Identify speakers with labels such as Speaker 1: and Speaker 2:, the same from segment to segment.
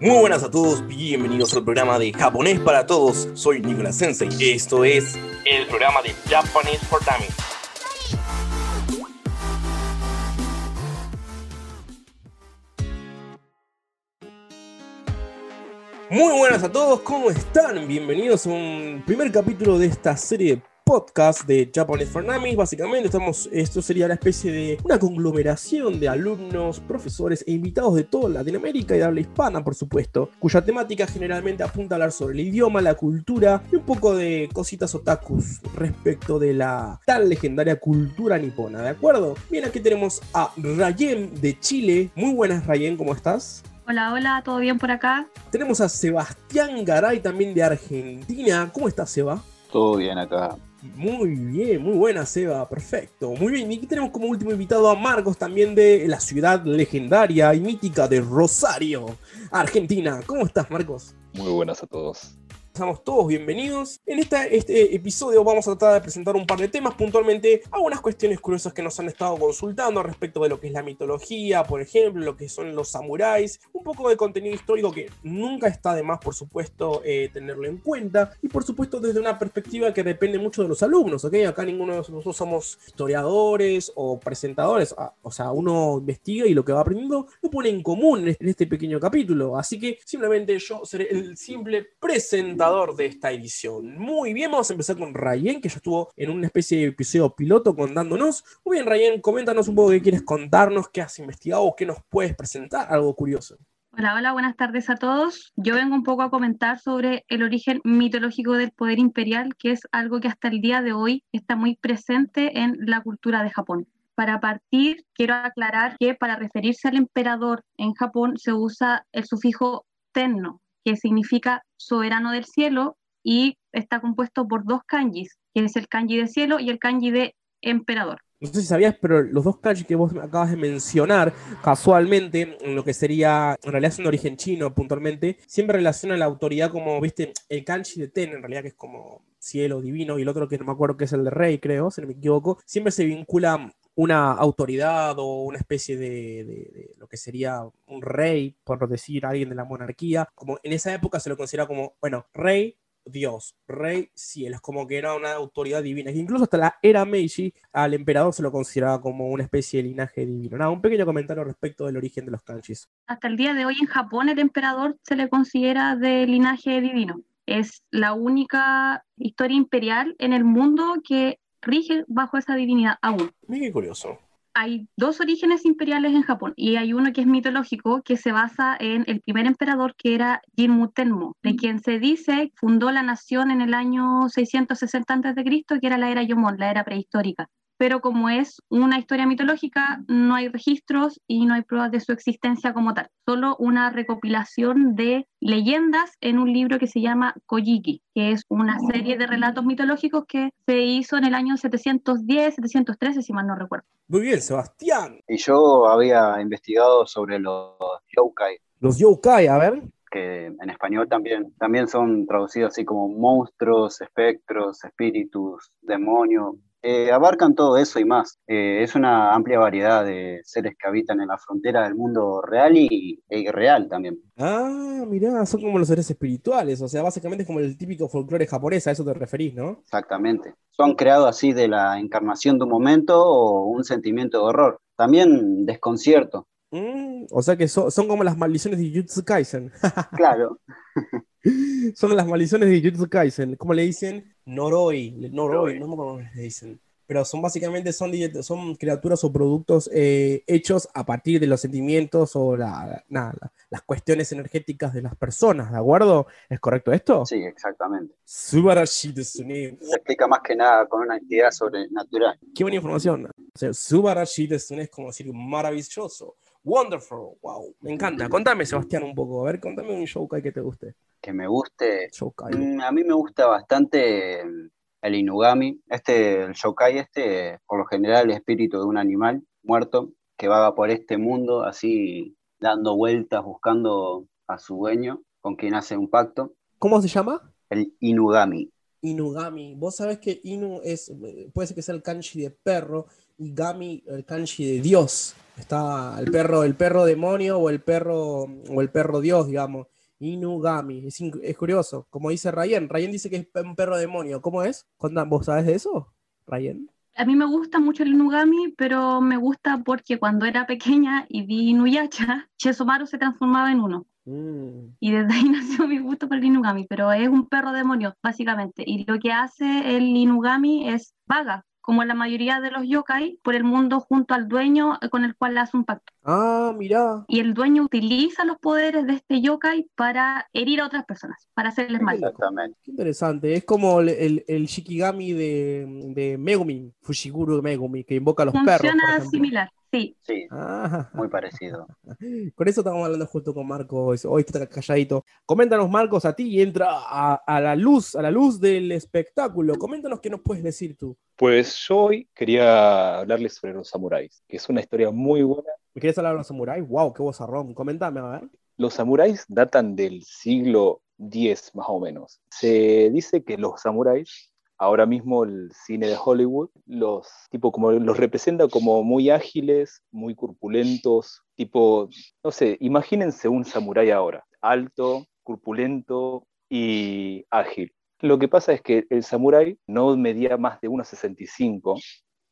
Speaker 1: Muy buenas a todos, bienvenidos al programa de Japonés para Todos. Soy Nicolas Sensei. Esto es el programa de Japanese for Dummies. Muy buenas a todos, ¿cómo están? Bienvenidos a un primer capítulo de esta serie de podcast de Japanese for. Básicamente, estamos, esto sería la especie de una conglomeración de alumnos, profesores e invitados de toda Latinoamérica y de habla hispana, por supuesto, cuya temática generalmente apunta a hablar sobre el idioma, la cultura y un poco de cositas otakus respecto de la tan legendaria cultura nipona, ¿de acuerdo? Bien, aquí tenemos a Rayen de Chile. Muy buenas, Rayen, ¿cómo estás?
Speaker 2: Hola, hola, ¿todo bien por acá?
Speaker 1: Tenemos a Sebastián Garay también de Argentina. ¿Cómo estás, Seba?
Speaker 3: Todo bien acá.
Speaker 1: Muy bien, muy buena, Seba, perfecto. Muy bien, y aquí tenemos como último invitado a Marcos también de la ciudad legendaria y mítica de Rosario, Argentina. ¿Cómo estás, Marcos?
Speaker 3: Muy buenas a todos.
Speaker 1: Estamos todos bienvenidos. En este episodio vamos a tratar de presentar un par de temas, puntualmente algunas cuestiones curiosas que nos han estado consultando respecto de lo que es la mitología, por ejemplo, lo que son los samuráis, un poco de contenido histórico que nunca está de más, por supuesto, eh, tenerlo en cuenta, y por supuesto desde una perspectiva que depende mucho de los alumnos, ¿ok? Acá ninguno de nosotros somos historiadores o presentadores, ah, o sea, uno investiga y lo que va aprendiendo lo pone en común en este pequeño capítulo, así que simplemente yo seré el simple presentador de esta edición. Muy bien, vamos a empezar con Rayen, que ya estuvo en una especie de episodio piloto contándonos. Muy bien, Rayen, coméntanos un poco qué quieres contarnos, qué has investigado qué nos puedes presentar, algo curioso.
Speaker 2: Hola, hola, buenas tardes a todos. Yo vengo un poco a comentar sobre el origen mitológico del poder imperial, que es algo que hasta el día de hoy está muy presente en la cultura de Japón. Para partir, quiero aclarar que para referirse al emperador en Japón se usa el sufijo tenno, que significa soberano del cielo y está compuesto por dos kanjis, que es el kanji de cielo y el kanji de emperador.
Speaker 1: No sé si sabías, pero los dos kanji que vos acabas de mencionar, casualmente, en lo que sería, en realidad es un origen chino puntualmente, siempre relacionan la autoridad como, viste, el kanji de Ten, en realidad que es como cielo divino, y el otro que no me acuerdo que es el de rey, creo, si no me equivoco, siempre se vincula una autoridad o una especie de, lo que sería un rey, por decir alguien de la monarquía, como en esa época se lo considera como, bueno, rey, Dios, rey, cielo, es como que era una autoridad divina. incluso hasta la era Meiji, al emperador se lo consideraba como una especie de linaje divino. Nada, un pequeño comentario respecto del origen de los kanjis.
Speaker 2: Hasta el día de hoy en Japón el emperador se le considera de linaje divino. Es la única historia imperial en el mundo que rige bajo esa divinidad aún.
Speaker 1: Muy curioso.
Speaker 2: Hay dos orígenes imperiales en Japón y hay uno que es mitológico que se basa en el primer emperador que era Jinmu Tenmo, de quien se dice fundó la nación en el año 660 a.C., que era la era Yomon, la era prehistórica pero como es una historia mitológica, no hay registros y no hay pruebas de su existencia como tal. Solo una recopilación de leyendas en un libro que se llama Kojiki, que es una serie de relatos mitológicos que se hizo en el año 710, 713, si mal no recuerdo.
Speaker 1: Muy bien, Sebastián.
Speaker 3: Y yo había investigado sobre los yokai.
Speaker 1: Los yokai, a ver
Speaker 3: que en español también, también son traducidos así como monstruos, espectros, espíritus, demonios, eh, abarcan todo eso y más. Eh, es una amplia variedad de seres que habitan en la frontera del mundo real y, irreal también.
Speaker 1: Ah, mirá, son como los seres espirituales, o sea, básicamente es como el típico folclore japonés, a eso te referís, ¿no?
Speaker 3: Exactamente. Son creados así de la encarnación de un momento o un sentimiento de horror. También desconcierto.
Speaker 1: Mm, o sea que son como las maldiciones de Jujutsu Kaisen.
Speaker 3: claro.
Speaker 1: son las maldiciones de Jujutsu Kaisen. ¿Cómo le dicen? Noroi. Noroi, no me acuerdo cómo le dicen. Pero son básicamente son, son criaturas o productos eh, hechos a partir de los sentimientos o la, nada, las cuestiones energéticas de las personas, ¿de acuerdo? ¿Es correcto esto?
Speaker 3: Sí, exactamente.
Speaker 1: Subarashi.
Speaker 3: Se explica más que nada con una entidad sobrenatural.
Speaker 1: Qué buena información. O sea, Subarashi es como decir maravilloso Wonderful, wow, me encanta. Contame, Sebastián, un poco. A ver, contame un showkai que te guste.
Speaker 3: Que me guste. Mm, a mí me gusta bastante el Inugami. Este, el showkai este, por lo general, el espíritu de un animal muerto que vaga por este mundo así dando vueltas buscando a su dueño con quien hace un pacto.
Speaker 1: ¿Cómo se llama?
Speaker 3: El Inugami.
Speaker 1: Inugami. Vos sabés que Inu es, puede ser que sea el kanji de perro Gami el kanji de Dios. Está el perro, el perro demonio o el perro o el perro Dios, digamos. Inugami. Es, es curioso. Como dice Ryan. Ryan dice que es un perro demonio. ¿Cómo es? ¿Vos sabés de eso, Ryan?
Speaker 2: A mí me gusta mucho el Inugami, pero me gusta porque cuando era pequeña y vi Inuyasha, Chesomaru se transformaba en uno. Mm. Y desde ahí nació mi gusto por el Inugami, pero es un perro demonio, básicamente. Y lo que hace el Inugami es vaga, como la mayoría de los yokai, por el mundo junto al dueño eh, con el cual hace un pacto.
Speaker 1: Ah, mira.
Speaker 2: Y el dueño utiliza los poderes de este yokai para herir a otras personas, para hacerles mal.
Speaker 3: Exactamente.
Speaker 1: Qué interesante. Es como el, el, Shikigami de, de Megumi, Fushiguro Megumi, que invoca a los perros.
Speaker 2: Funciona similar. Sí.
Speaker 3: Sí, ah. muy parecido.
Speaker 1: Con eso estamos hablando justo con Marcos. Hoy está calladito. Coméntanos, Marcos, a ti y entra a, a, la luz, a la luz del espectáculo. Coméntanos qué nos puedes decir tú.
Speaker 4: Pues yo hoy quería hablarles sobre los samuráis, que es una historia muy buena.
Speaker 1: ¿Me quieres hablar de los samuráis? ¡Wow! ¡Qué vozarrón! Coméntame, a ver.
Speaker 4: Los samuráis datan del siglo X, más o menos. Se dice que los samuráis ahora mismo el cine de Hollywood los tipo como los representa como muy ágiles, muy corpulentos, tipo, no sé, imagínense un samurái ahora, alto, corpulento y ágil. Lo que pasa es que el samurái no medía más de 1,65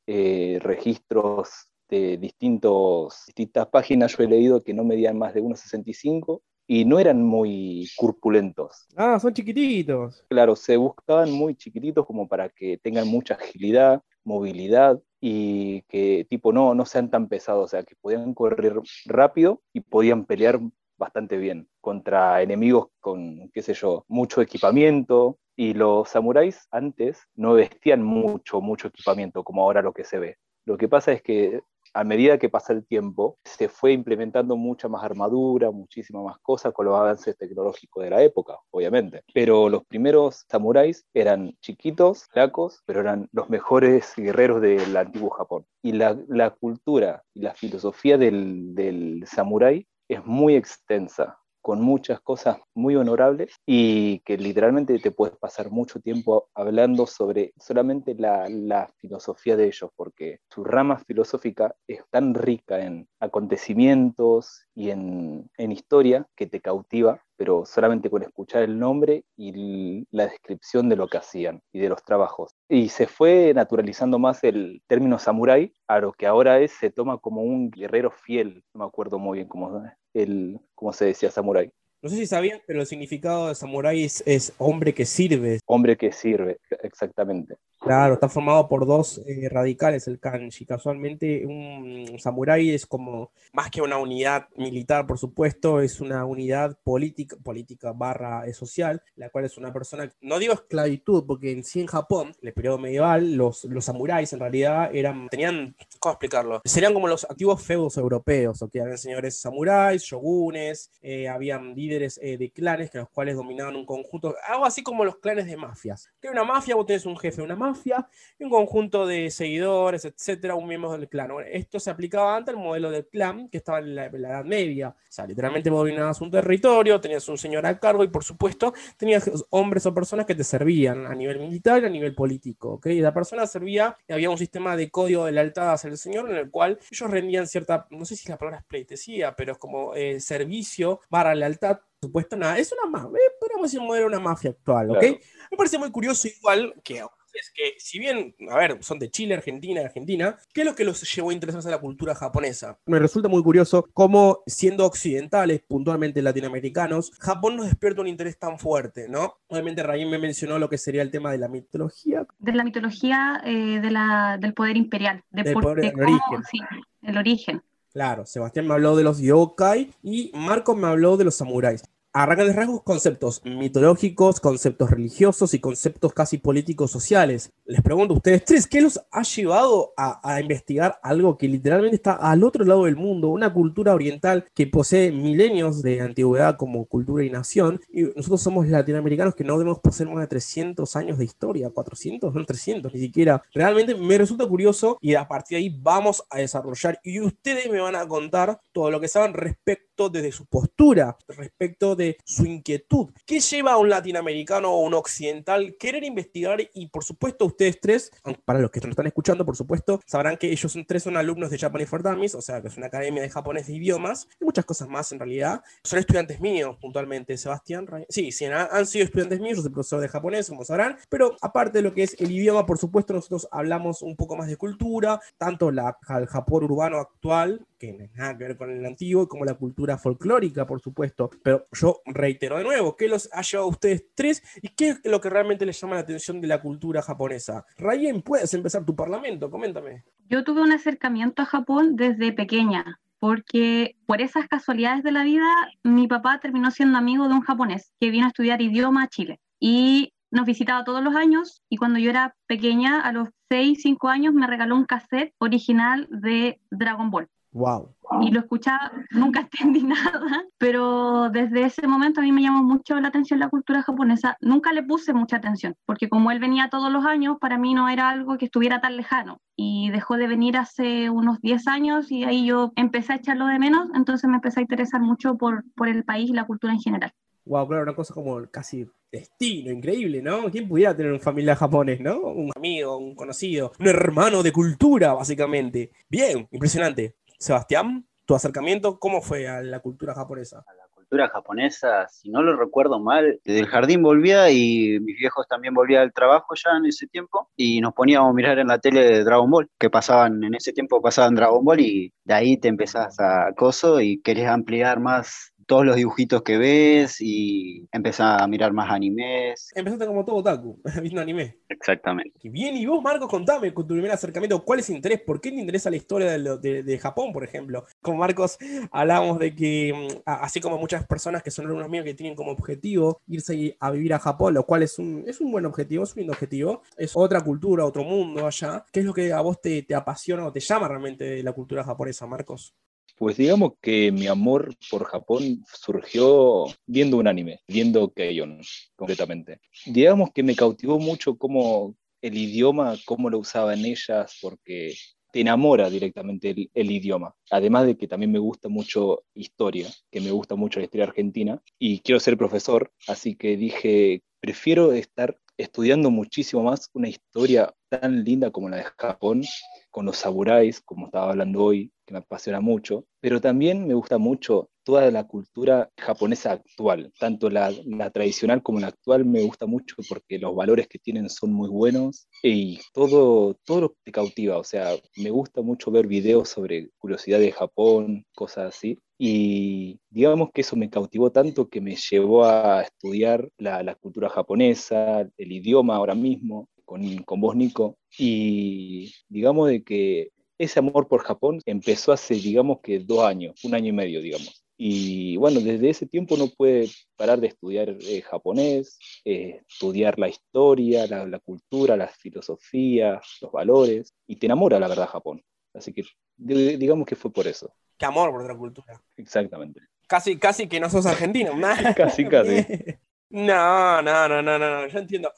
Speaker 4: eh, registros de distintos, distintas páginas yo he leído que no medían más de 1,65 y no eran muy corpulentos.
Speaker 1: Ah, son chiquititos.
Speaker 4: Claro, se buscaban muy chiquititos como para que tengan mucha agilidad, movilidad y que tipo no, no sean tan pesados, o sea, que podían correr rápido y podían pelear bastante bien contra enemigos con, qué sé yo, mucho equipamiento. Y los samuráis antes no vestían mucho, mucho equipamiento como ahora lo que se ve. Lo que pasa es que a medida que pasa el tiempo, se fue implementando mucha más armadura, muchísimas más cosas con los avances tecnológicos de la época, obviamente. Pero los primeros samuráis eran chiquitos, flacos, pero eran los mejores guerreros del antiguo Japón. Y la, cultura y la filosofía del, del samurái es muy extensa con muchas cosas muy honorables y que literalmente te puedes pasar mucho tiempo hablando sobre solamente la, filosofía de ellos, porque su rama filosófica es tan rica en acontecimientos y en, en historia que te cautiva pero solamente con escuchar el nombre y la descripción de lo que hacían y de los trabajos. Y se fue naturalizando más el término samurái a lo que ahora es, se toma como un guerrero fiel, no me acuerdo muy bien cómo, el, cómo se decía samurái.
Speaker 1: No sé si sabían, pero el significado de samurái es, hombre que sirve.
Speaker 4: Hombre que sirve, exactamente.
Speaker 1: Claro, está formado por dos eh, radicales el kanji. Casualmente un samurái es como, más que una unidad militar, por supuesto, es una unidad política, política barra eh, social, la cual es una persona, no digo esclavitud, porque en sí en Japón, en el periodo medieval, los, los samuráis en realidad eran, tenían, ¿cómo explicarlo? Serían como los antiguos feudos europeos, o habían señores samuráis, shogunes, eh, habían líderes eh, de clanes que los cuales dominaban un conjunto, algo así como los clanes de mafias. Que una mafia, vos tenés un jefe una mafia y un conjunto de seguidores, etcétera, un miembro del clan. esto se aplicaba antes al modelo del clan que estaba en la, Edad Media. O sea, literalmente vos dominabas un territorio, tenías un señor a cargo y por supuesto tenías hombres o personas que te servían a nivel militar y a nivel político. Y la persona servía y había un sistema de código de lealtad hacia el señor en el cual ellos rendían cierta, no sé si la palabra es pleitesía, pero es como eh, servicio para lealtad supuesto nada. Es una mafia, eh, podríamos decir era una mafia actual, ¿ok? Me parece muy curioso igual que es que si bien, a ver, son de Chile, Argentina, Argentina, ¿qué es lo que los llevó a interesarse en la cultura japonesa? Me resulta muy curioso cómo, siendo occidentales, puntualmente latinoamericanos, Japón nos despierta un interés tan fuerte, ¿no? Obviamente Raín me mencionó lo que sería el tema de la mitología.
Speaker 2: De la mitología eh, de la, del poder imperial, de
Speaker 1: del poder,
Speaker 2: del
Speaker 1: origen.
Speaker 2: Sí, el origen.
Speaker 1: Claro, Sebastián me habló de los yokai y Marco me habló de los samuráis a de rasgos conceptos mitológicos, conceptos religiosos y conceptos casi políticos sociales. Les pregunto a ustedes tres, ¿qué los ha llevado a, investigar algo que literalmente está al otro lado del mundo, una cultura oriental que posee milenios de antigüedad como cultura y nación, y nosotros somos latinoamericanos que no debemos poseer más de 300 años de historia, 400, no 300 ni siquiera. Realmente me resulta curioso y a partir de ahí vamos a desarrollar y ustedes me van a contar todo lo que saben respecto desde su postura, respecto de su inquietud. ¿Qué lleva a un latinoamericano o un occidental querer investigar? Y por supuesto, ustedes tres, para los que nos están escuchando, por supuesto, sabrán que ellos son tres son alumnos de Japanese for Dummies, o sea, que es una academia de japonés de idiomas y muchas cosas más en realidad. Son estudiantes míos, puntualmente, Sebastián. Sí, sí, han sido estudiantes míos, yo soy profesor de japonés, como sabrán, pero aparte de lo que es el idioma, por supuesto, nosotros hablamos un poco más de cultura, tanto la, el Japón urbano actual, nada que ver con el antiguo, como la cultura folclórica, por supuesto. Pero yo reitero de nuevo, ¿qué los ha llevado a ustedes tres y qué es lo que realmente les llama la atención de la cultura japonesa? Rayen, puedes empezar tu parlamento, coméntame.
Speaker 2: Yo tuve un acercamiento a Japón desde pequeña porque por esas casualidades de la vida, mi papá terminó siendo amigo de un japonés que vino a estudiar idioma a Chile. Y nos visitaba todos los años y cuando yo era pequeña, a los 6, 5 años, me regaló un cassette original de Dragon Ball.
Speaker 1: Wow.
Speaker 2: Y lo escuchaba, nunca entendí nada, pero desde ese momento a mí me llamó mucho la atención la cultura japonesa. Nunca le puse mucha atención, porque como él venía todos los años, para mí no era algo que estuviera tan lejano. Y dejó de venir hace unos 10 años y ahí yo empecé a echarlo de menos, entonces me empecé a interesar mucho por, por el país y la cultura en general.
Speaker 1: Wow, claro, una cosa como casi destino, increíble, ¿no? ¿Quién pudiera tener una familia japonés, ¿no? Un amigo, un conocido, un hermano de cultura, básicamente. Bien, impresionante. Sebastián, tu acercamiento, ¿cómo fue a la cultura japonesa?
Speaker 3: A la cultura japonesa, si no lo recuerdo mal, desde el jardín volvía y mis viejos también volvían del trabajo ya en ese tiempo y nos poníamos a mirar en la tele de Dragon Ball, que pasaban, en ese tiempo pasaban Dragon Ball y de ahí te empezás a acoso y querés ampliar más todos los dibujitos que ves y empezás a mirar más animes.
Speaker 1: Empezaste como todo otaku, viendo anime.
Speaker 3: Exactamente.
Speaker 1: Y bien, y vos, Marcos, contame con tu primer acercamiento, ¿cuál es el interés? ¿Por qué te interesa la historia de, de, Japón, por ejemplo? Con Marcos hablamos de que, mm, así como muchas personas que son alumnos míos que tienen como objetivo irse a vivir a Japón, lo cual es un, es un buen objetivo, es un lindo objetivo, es otra cultura, otro mundo allá. ¿Qué es lo que a vos te, te apasiona o te llama realmente de la cultura japonesa, Marcos?
Speaker 4: Pues digamos que mi amor por Japón surgió viendo un anime, viendo Keion, completamente. Digamos que me cautivó mucho cómo el idioma, cómo lo usaban ellas, porque te enamora directamente el, idioma. Además de que también me gusta mucho historia, que me gusta mucho la historia argentina, y quiero ser profesor, así que dije, prefiero estar estudiando muchísimo más una historia tan linda como la de Japón, con los samuráis, como estaba hablando hoy, que me apasiona mucho, pero también me gusta mucho toda la cultura japonesa actual, tanto la, tradicional como la actual me gusta mucho porque los valores que tienen son muy buenos y todo, todo lo que te cautiva, o sea, me gusta mucho ver videos sobre curiosidad de Japón, cosas así, y digamos que eso me cautivó tanto que me llevó a estudiar la, la cultura japonesa, el idioma ahora mismo, con, con vos, Nico, y digamos de que ese amor por Japón empezó hace, digamos que dos años, un año y medio, digamos. Y bueno, desde ese tiempo no puede parar de estudiar eh, japonés, eh, estudiar la historia, la, la, cultura, la filosofía, los valores, y te enamora la verdad Japón. Así que digamos que fue por eso.
Speaker 1: Qué amor por otra cultura.
Speaker 4: Exactamente.
Speaker 1: Casi, casi que no sos argentino.
Speaker 4: casi, casi.
Speaker 1: No, no, no, no, no, yo entiendo.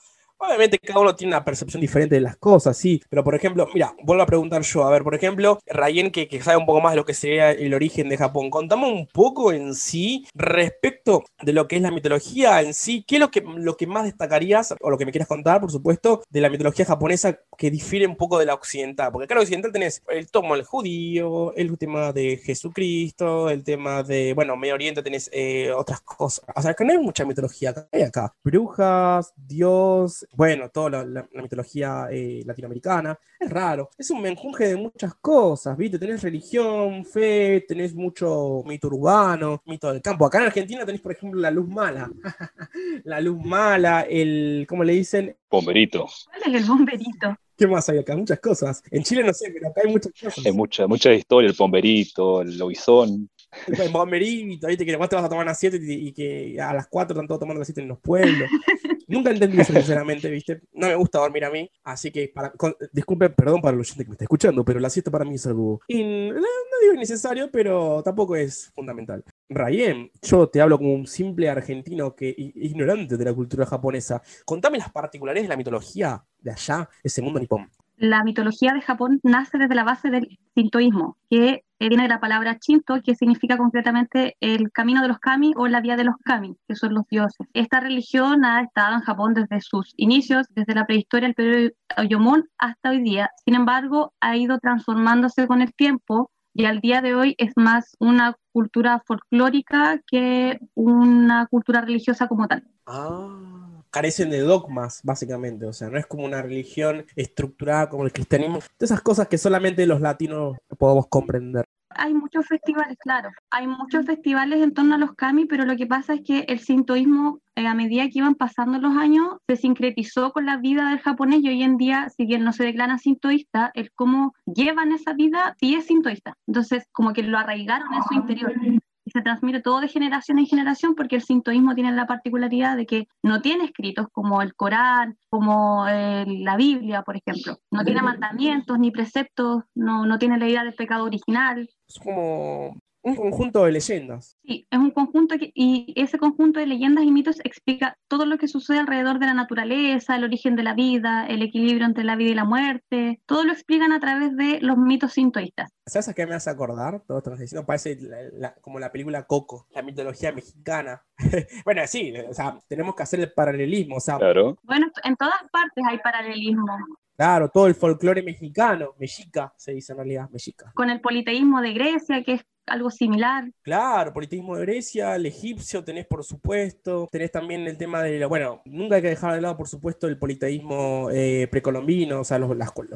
Speaker 1: Obviamente cada uno tiene una percepción diferente de las cosas, sí, pero por ejemplo, mira, vuelvo a preguntar yo, a ver, por ejemplo, Rayen, que, que, sabe un poco más de lo que sería el origen de Japón, contame un poco en sí respecto de lo que es la mitología en sí, ¿qué es lo que, lo que más destacarías, o lo que me quieras contar, por supuesto, de la mitología japonesa que difiere un poco de la occidental? Porque claro, occidental tenés el tomo del judío, el tema de Jesucristo, el tema de, bueno, Medio Oriente tenés eh, otras cosas, o sea, que no hay mucha mitología, hay acá, brujas, dios, bueno, toda la, mitología eh, latinoamericana, es raro, es un menjunje de muchas cosas, ¿viste? Tenés religión, fe, tenés mucho mito urbano, mito del campo. Acá en Argentina tenés, por ejemplo, la luz mala, la luz mala, el, ¿cómo le dicen?
Speaker 4: Bomberito.
Speaker 2: ¿Cuál es el bomberito?
Speaker 1: ¿Qué más hay acá? Muchas cosas. En Chile no sé, pero acá hay muchas cosas.
Speaker 4: Hay mucha, mucha historia, el pomberito, el lobizón.
Speaker 1: El bomberito, ¿viste? Que después te vas a tomar a las 7 y, que a las 4 están todos tomando las 7 en los pueblos. Nunca entendí eso, sinceramente, ¿viste? No me gusta dormir a mí, así que, para, disculpe, perdón para los oyente que me está escuchando, pero la siesta para mí es algo, no, digo innecesario, pero tampoco es fundamental. Rayen, yo te hablo como un simple argentino que ignorante de la cultura japonesa. Contame las particularidades de la mitología de allá, ese mundo nipón.
Speaker 2: La mitología de Japón nace desde la base del sintoísmo, que viene de la palabra Shinto, que significa concretamente el camino de los kami o la vía de los kami, que son los dioses. Esta religión ha estado en Japón desde sus inicios, desde la prehistoria, el periodo Yomon, hasta hoy día. Sin embargo, ha ido transformándose con el tiempo y al día de hoy es más una cultura folclórica que una cultura religiosa como tal.
Speaker 1: Ah carecen de dogmas, básicamente. O sea, no es como una religión estructurada como el cristianismo. De esas cosas que solamente los latinos podemos comprender.
Speaker 2: Hay muchos festivales, claro. Hay muchos festivales en torno a los kami, pero lo que pasa es que el sintoísmo, eh, a medida que iban pasando los años, se sincretizó con la vida del japonés y hoy en día, si bien no se declara sintoísta, el cómo llevan esa vida sí es sintoísta. Entonces, como que lo arraigaron en su interior se transmite todo de generación en generación porque el sintoísmo tiene la particularidad de que no tiene escritos como el Corán, como eh, la Biblia, por ejemplo. No tiene mandamientos ni preceptos, no, no tiene la idea del pecado original.
Speaker 1: Es como un conjunto de leyendas.
Speaker 2: Sí, es un conjunto y ese conjunto de leyendas y mitos explica todo lo que sucede alrededor de la naturaleza, el origen de la vida, el equilibrio entre la vida y la muerte. Todo lo explican a través de los mitos sintoístas.
Speaker 1: ¿Sabes a qué me hace acordar? Todo esto diciendo, parece como la película Coco, la mitología mexicana. bueno, sí, o sea, tenemos que hacer el paralelismo. O sea,
Speaker 4: claro.
Speaker 2: Bueno, en todas partes hay paralelismo.
Speaker 1: Claro, todo el folclore mexicano, mexica se dice en realidad, mexica.
Speaker 2: Con el politeísmo de Grecia, que es algo similar.
Speaker 1: Claro, politeísmo de Grecia, el egipcio tenés por supuesto, tenés también el tema de, bueno, nunca hay que dejar de lado por supuesto el politeísmo eh, precolombino, o sea, los,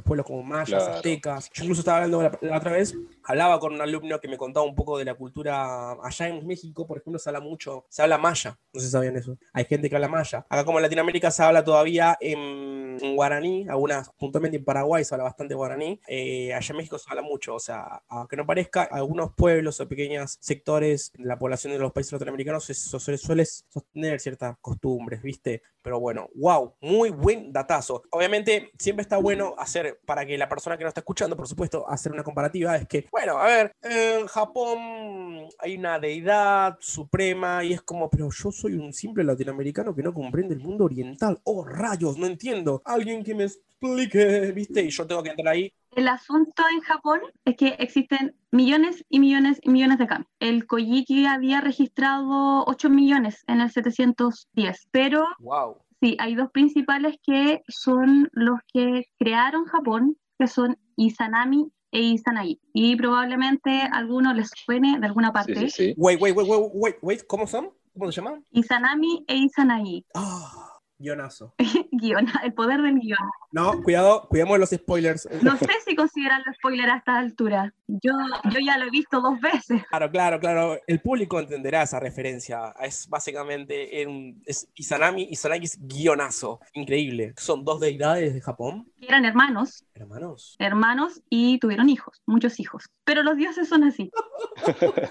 Speaker 1: pueblos como mayas, aztecas. Yo incluso estaba hablando la, otra vez, hablaba con un alumno que me contaba un poco de la cultura allá en México, por ejemplo, se habla mucho, se habla maya, no sé si sabían eso, hay gente que habla maya. Acá como en Latinoamérica se habla todavía en, guaraní, algunas, puntualmente en Paraguay se habla bastante guaraní, eh, allá en México se habla mucho, o sea, aunque no parezca, algunos pueblos pueblos o pequeños sectores la población de los países latinoamericanos se suele, sostener ciertas costumbres, ¿viste? Pero bueno, wow, muy buen datazo. Obviamente, siempre está bueno hacer, para que la persona que nos está escuchando, por supuesto, hacer una comparativa, es que, bueno, a ver, en Japón hay una deidad suprema y es como, pero yo soy un simple latinoamericano que no comprende el mundo oriental. Oh, rayos, no entiendo. Alguien que me explique, ¿viste? Y yo tengo que entrar ahí
Speaker 2: el asunto en Japón es que existen millones y millones y millones de kami. El Kojiki había registrado 8 millones en el 710, pero
Speaker 1: wow.
Speaker 2: sí, hay dos principales que son los que crearon Japón, que son Izanami e Izanagi. Y probablemente a algunos les suene de alguna parte. Sí,
Speaker 1: sí, Wait, wait, wait, wait, wait, ¿cómo son? ¿Cómo se llaman?
Speaker 2: Izanami e Izanagi.
Speaker 1: Ah. Guionazo.
Speaker 2: Guion, el poder del guion.
Speaker 1: No, cuidado, cuidemos los spoilers.
Speaker 2: No sé si consideran los spoilers a esta altura. Yo, yo ya lo he visto dos veces.
Speaker 1: Claro, claro, claro. El público entenderá esa referencia. Es básicamente un, es Izanami, es guionazo. Increíble. Son dos deidades de Japón.
Speaker 2: Eran hermanos.
Speaker 1: Hermanos.
Speaker 2: Hermanos y tuvieron hijos, muchos hijos. Pero los dioses son así.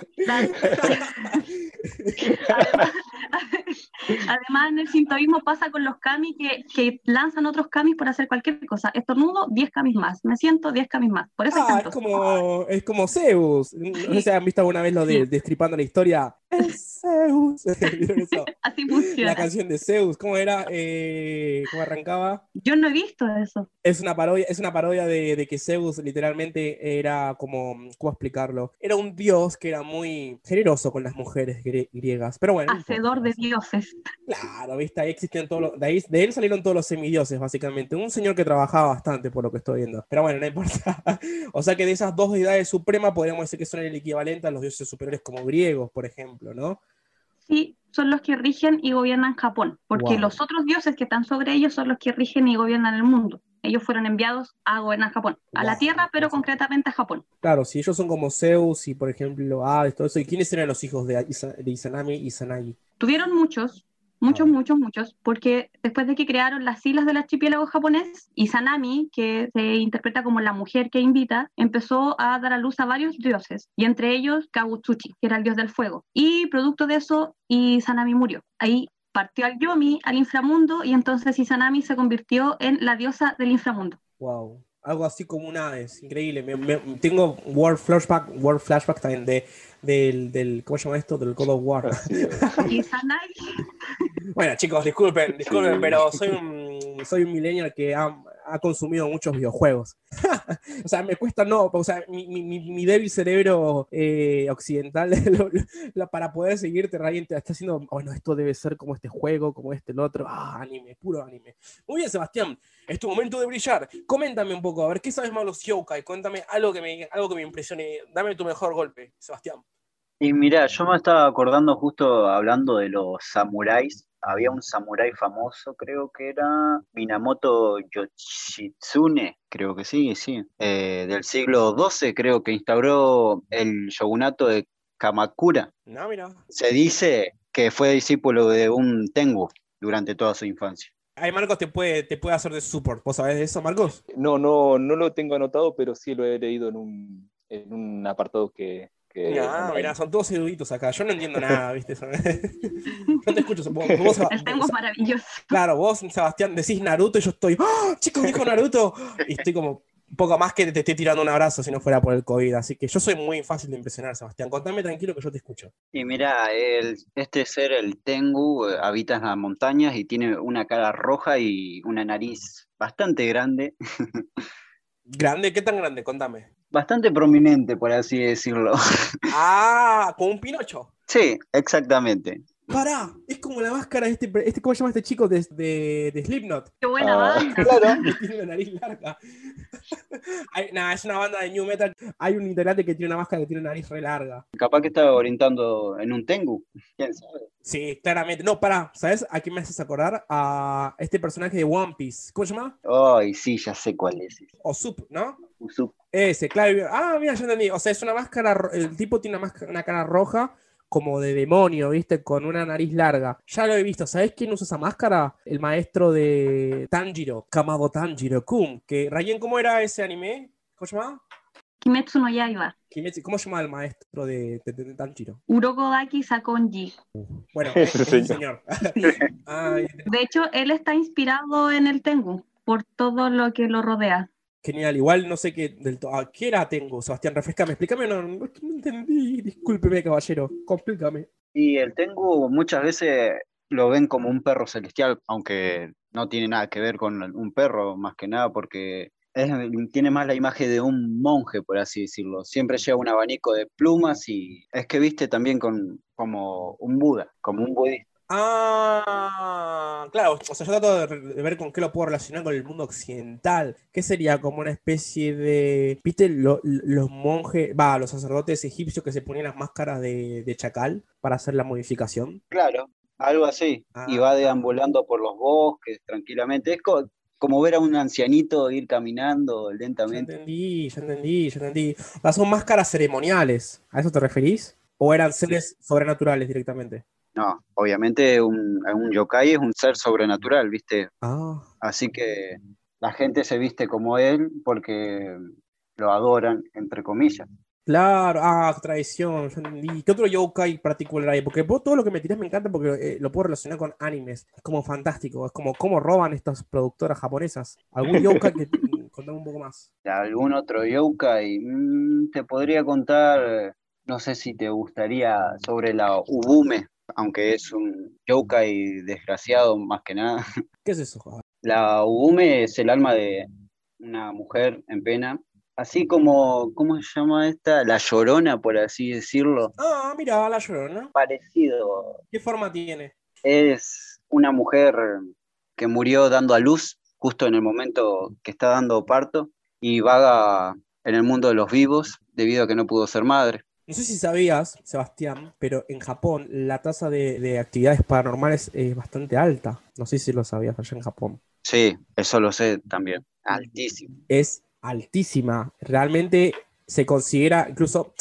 Speaker 2: además, en el sintoísmo pasa con los kami que, que, lanzan otros kamis por hacer cualquier cosa. Estornudo, 10 kamis más. Me siento, 10 kamis más. Por eso
Speaker 1: ah, es como, es como Zeus. No sé si han visto alguna vez lo de Destripando la Historia. Es Zeus.
Speaker 2: Así funciona.
Speaker 1: La canción de Zeus, ¿cómo era? Eh, ¿Cómo arrancaba?
Speaker 2: Yo no he visto eso.
Speaker 1: Es una parodia, es una parodia de, de, que Zeus literalmente era como, ¿cómo explicarlo? Era un dios que era muy generoso con las mujeres griegas. Pero bueno.
Speaker 2: Hacedor de dioses.
Speaker 1: Claro, viste, ahí existen todos los, de, ahí, de él salieron todos los semidioses, básicamente. Un señor que trabajaba bastante, por lo que estoy viendo. Pero bueno, no importa. o sea que de esas dos deidades supremas podríamos decir que son el equivalente a los dioses superiores como griegos, por ejemplo. ¿No?
Speaker 2: Sí, son los que rigen y gobiernan Japón, porque los otros dioses que están sobre ellos son los que rigen y gobiernan el mundo. Ellos fueron enviados a gobernar Japón, a la Tierra, pero concretamente a Japón.
Speaker 1: Claro, si ellos son como Zeus y, por ejemplo, Hades, todo eso, ¿y quiénes eran los hijos de, de Izanami y Izanagi?
Speaker 2: Tuvieron muchos, Muchos, muchos, muchos, porque después de que crearon las islas del archipiélago japonés, Izanami, que se interpreta como la mujer que invita, empezó a dar a luz a varios dioses, y entre ellos Kagutsuchi, que era el dios del fuego. Y producto de eso, Izanami murió. Ahí partió al Yomi, al inframundo, y entonces Izanami se convirtió en la diosa del inframundo.
Speaker 1: Wow algo así como una es increíble. tengo World Flashback, World Flashback también de, del, del, ¿cómo se llama esto? Del God of War. bueno, chicos, disculpen, disculpen, pero soy un, soy un millennial que ha consumido muchos videojuegos. o sea, me cuesta no, o sea, mi, mi, mi débil cerebro eh, occidental para poder seguirte realmente está haciendo, bueno, esto debe ser como este juego, como este, el otro. Ah, anime, puro anime. Muy bien, Sebastián, es tu momento de brillar. Coméntame un poco, a ver, ¿qué sabes más de los yokai? Cuéntame algo que me, algo que me impresione. Dame tu mejor golpe, Sebastián.
Speaker 3: Y mira, yo me estaba acordando justo hablando de los samuráis. Había un samurái famoso, creo que era Minamoto Yoshitsune, creo que sí, sí, eh, del siglo XII, creo que instauró el shogunato de Kamakura.
Speaker 1: No, mira.
Speaker 3: Se dice que fue discípulo de un Tengu durante toda su infancia.
Speaker 1: Ahí Marcos te puede, te puede hacer de support. ¿Vos sabés de eso, Marcos?
Speaker 4: No, no, no lo tengo anotado, pero sí lo he leído en un, en un apartado que,
Speaker 1: no, mira, son todos eruditos acá. Yo no entiendo nada, ¿viste? yo te escucho. Vos,
Speaker 2: El tengo es maravilloso.
Speaker 1: Claro, vos, Sebastián, decís Naruto y yo estoy, ¡Oh, chicos, dijo Naruto! Y estoy como poco más que te estoy tirando un abrazo si no fuera por el COVID. Así que yo soy muy fácil de impresionar, Sebastián. Contame tranquilo que yo te escucho.
Speaker 3: Y mira, este ser, el Tengu, eh, habita en las montañas y tiene una cara roja y una nariz bastante grande.
Speaker 1: ¿Grande? ¿Qué tan grande? Contame
Speaker 3: bastante prominente, por así decirlo.
Speaker 1: Ah, como un Pinocho.
Speaker 3: Sí, exactamente.
Speaker 1: Pará, es como la máscara de este, este ¿cómo se llama este chico de, de, Slipknot?
Speaker 2: Qué buena ah, banda.
Speaker 1: Claro, tiene una nariz larga. nada, es una banda de New Metal. Hay un integrante que tiene una máscara que tiene una nariz re larga.
Speaker 3: Capaz que está orientando en un Tengu, quién sabe.
Speaker 1: Sí, claramente. No, pará, ¿sabes a quién me haces acordar? A este personaje de One Piece. ¿Cómo se llama?
Speaker 3: Ay, sí, ya sé cuál es.
Speaker 1: Osup, ¿no?
Speaker 3: Usup.
Speaker 1: Ese, claro. Ah, mira, ya entendí. O sea, es una máscara, el tipo tiene una, máscara, una cara roja como de demonio, ¿viste? Con una nariz larga. Ya lo he visto. ¿Sabés quién usa esa máscara? El maestro de Tanjiro, Kamado Tanjiro Kun. Que, Rayen, ¿cómo era ese anime? ¿Cómo se llama?
Speaker 2: Kimetsu no Yaiba.
Speaker 1: Kimetsu, ¿Cómo se llama el maestro de, Tanjiro?
Speaker 2: Urokodaki Sakonji.
Speaker 1: Bueno, es, el señor.
Speaker 2: de hecho, él está inspirado en el Tengu por todo lo que lo rodea.
Speaker 1: Genial, igual no sé qué del todo. ¿Qué era tengo, Sebastián? Refrescame, explícame, no, no, entendí. Discúlpeme, caballero, complícame.
Speaker 3: Y el tengo muchas veces lo ven como un perro celestial, aunque no tiene nada que ver con un perro, más que nada, porque tiene más la imagen de un monje, por así decirlo. Siempre lleva un abanico de plumas y es que viste también con, como un Buda, como un budista.
Speaker 1: Ah, claro, o sea, yo trato de, ver con qué lo puedo relacionar con el mundo occidental. ¿Qué sería como una especie de. ¿Viste los monjes, va, los sacerdotes egipcios que se ponían las máscaras de, chacal para hacer la modificación?
Speaker 3: Claro, algo así. Y va ah. deambulando por los bosques tranquilamente. Es como ver a un ancianito ir caminando lentamente.
Speaker 1: Ya entendí, ya entendí, ya entendí. O son máscaras ceremoniales. ¿A eso te referís? ¿O eran seres sobrenaturales directamente?
Speaker 3: No, obviamente un, un yokai es un ser sobrenatural, ¿viste?
Speaker 1: Ah.
Speaker 3: Así que la gente se viste como él porque lo adoran, entre comillas.
Speaker 1: Claro, ah, tradición, ¿Y ¿Qué otro yokai particular hay? Porque todo lo que me tirás me encanta porque eh, lo puedo relacionar con animes. Es como fantástico, es como cómo roban estas productoras japonesas. ¿Algún yokai que contame un poco más?
Speaker 3: ¿Algún otro yokai? Mm, te podría contar, no sé si te gustaría, sobre la Ubume aunque es un yokai desgraciado más que nada.
Speaker 1: ¿Qué es eso?
Speaker 3: La Ugume es el alma de una mujer en pena, así como, ¿cómo se llama esta? La Llorona, por así decirlo.
Speaker 1: Ah, mira, la Llorona.
Speaker 3: Parecido.
Speaker 1: ¿Qué forma tiene?
Speaker 3: Es una mujer que murió dando a luz justo en el momento que está dando parto y vaga en el mundo de los vivos debido a que no pudo ser madre.
Speaker 1: No sé si sabías, Sebastián, pero en Japón la tasa de, actividades paranormales es bastante alta. No sé si lo sabías allá en Japón.
Speaker 3: Sí, eso lo sé también. Altísimo.
Speaker 1: Es altísima. Realmente se considera, incluso,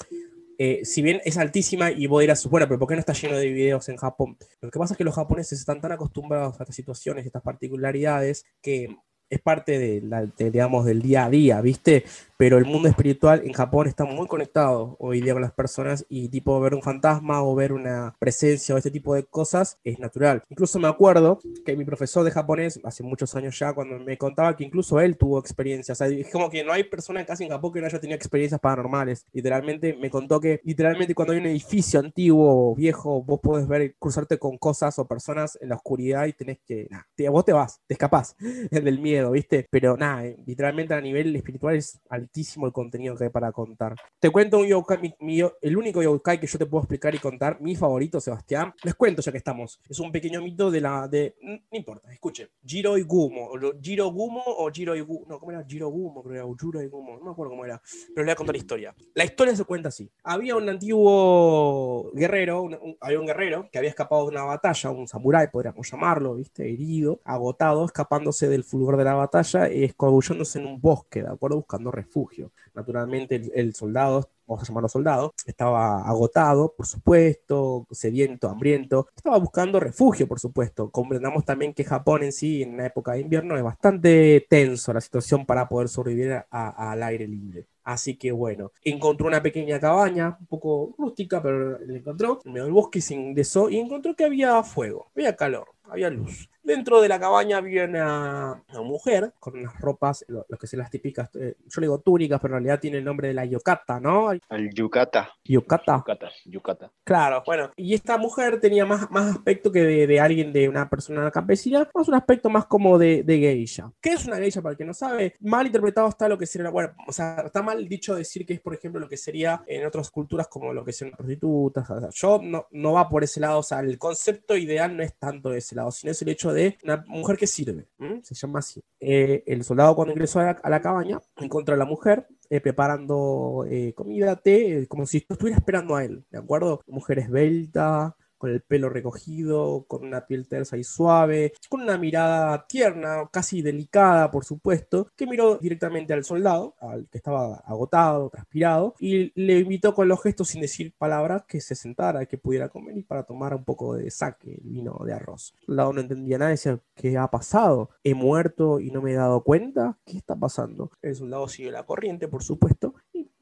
Speaker 1: eh, si bien es altísima y vos dirás, bueno, pero ¿por qué no está lleno de videos en Japón? Lo que pasa es que los japoneses están tan acostumbrados a estas situaciones, y estas particularidades, que es parte de, digamos, del día a día, ¿viste? pero el mundo espiritual en Japón está muy conectado hoy día con las personas y tipo ver un fantasma o ver una presencia o este tipo de cosas es natural. Incluso me acuerdo que mi profesor de japonés, hace muchos años ya, cuando me contaba que incluso él tuvo experiencias, o sea, es como que no hay persona casi en Japón que no haya tenido experiencias paranormales. Literalmente me contó que literalmente cuando hay un edificio antiguo o viejo, vos podés ver, cruzarte con cosas o personas en la oscuridad y tenés que, nah, vos te vas, te escapás del miedo miedo, ¿viste? Pero nada, eh, literalmente a nivel espiritual es altísimo el contenido que hay para contar. Te cuento un yokai, el único yokai que yo te puedo explicar y contar, mi favorito, Sebastián. Les cuento ya que estamos. Es un pequeño mito de la. de No importa, escuche. Jiro Gumo, o Jiro Gumo o Jiro Gumo. No, ¿cómo era? Jiro Gumo, creo. Jiro Gumo, no me acuerdo cómo era. Pero le voy a contar la historia. La historia se cuenta así. Había un antiguo guerrero, había un guerrero que había escapado de una batalla, un samurái, podríamos llamarlo, ¿viste? Herido, agotado, escapándose del fulgor de la batalla y escabulléndose en un bosque, ¿de acuerdo? Buscando refugio. Naturalmente, el, soldado vamos a llamarlo soldado, estaba agotado, por supuesto, sediento, hambriento, estaba buscando refugio, por supuesto. Comprendamos también que Japón en sí, en la época de invierno, es bastante tenso la situación para poder sobrevivir al aire libre. Así que bueno, encontró una pequeña cabaña, un poco rústica, pero la encontró en medio del bosque, se ingresó y encontró que había fuego, había calor había luz. Dentro de la cabaña había una, mujer con unas ropas, lo, que se las típicas, eh, yo le digo túnicas, pero en realidad tiene el nombre de la yocata, ¿no?
Speaker 3: El yukata.
Speaker 1: Yocata.
Speaker 4: Yukata, yukata.
Speaker 1: Claro, bueno. Y esta mujer tenía más, más aspecto que de, alguien, de una persona campesina, más un aspecto más como de, de geisha. ¿Qué es una geisha? Para el que no sabe, mal interpretado está lo que sería, bueno, o sea, está mal dicho decir que es, por ejemplo, lo que sería en otras culturas como lo que sean prostitutas. O sea, yo no, no va por ese lado, o sea, el concepto ideal no es tanto ese lado, sino es el hecho de una mujer que sirve, se llama así. Eh, el soldado cuando ingresó a la, cabaña encontró a la mujer eh, preparando eh, comida, té, como si estuviera esperando a él, ¿de acuerdo? Mujer esbelta, con el pelo recogido, con una piel tersa y suave, con una mirada tierna, casi delicada, por supuesto, que miró directamente al soldado, al que estaba agotado, transpirado, y le invitó con los gestos sin decir palabras que se sentara, que pudiera comer y para tomar un poco de saque, vino de arroz. El soldado no entendía nada, decía, ¿qué ha pasado? ¿He muerto y no me he dado cuenta? ¿Qué está pasando? El soldado siguió la corriente, por supuesto,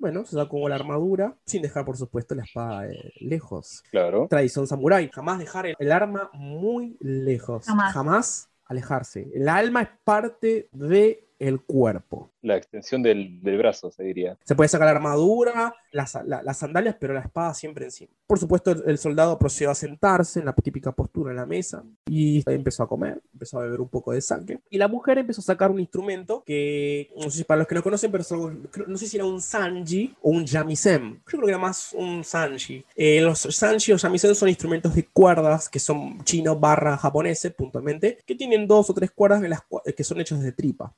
Speaker 1: bueno, se sacó la armadura, sin dejar, por supuesto, la espada eh, lejos.
Speaker 4: Claro.
Speaker 1: Tradición samurái. Jamás dejar el, arma muy lejos. Jamás alejarse. El alma es parte de el cuerpo.
Speaker 4: La extensión del, brazo, se diría.
Speaker 1: Se puede sacar la armadura, las, sandalias, pero la espada siempre encima. Por supuesto, el, soldado procedió a sentarse en la típica postura en la mesa y empezó a comer, empezó a beber un poco de sangre. Y la mujer empezó a sacar un instrumento que, no sé si para los que no conocen, pero no sé si era un sanji o un yamisen. Yo creo que era más un sanji. Eh, los sanji o yamisen son instrumentos de cuerdas que son chino barra japoneses, puntualmente, que tienen dos o tres cuerdas las, que son hechas de tripa.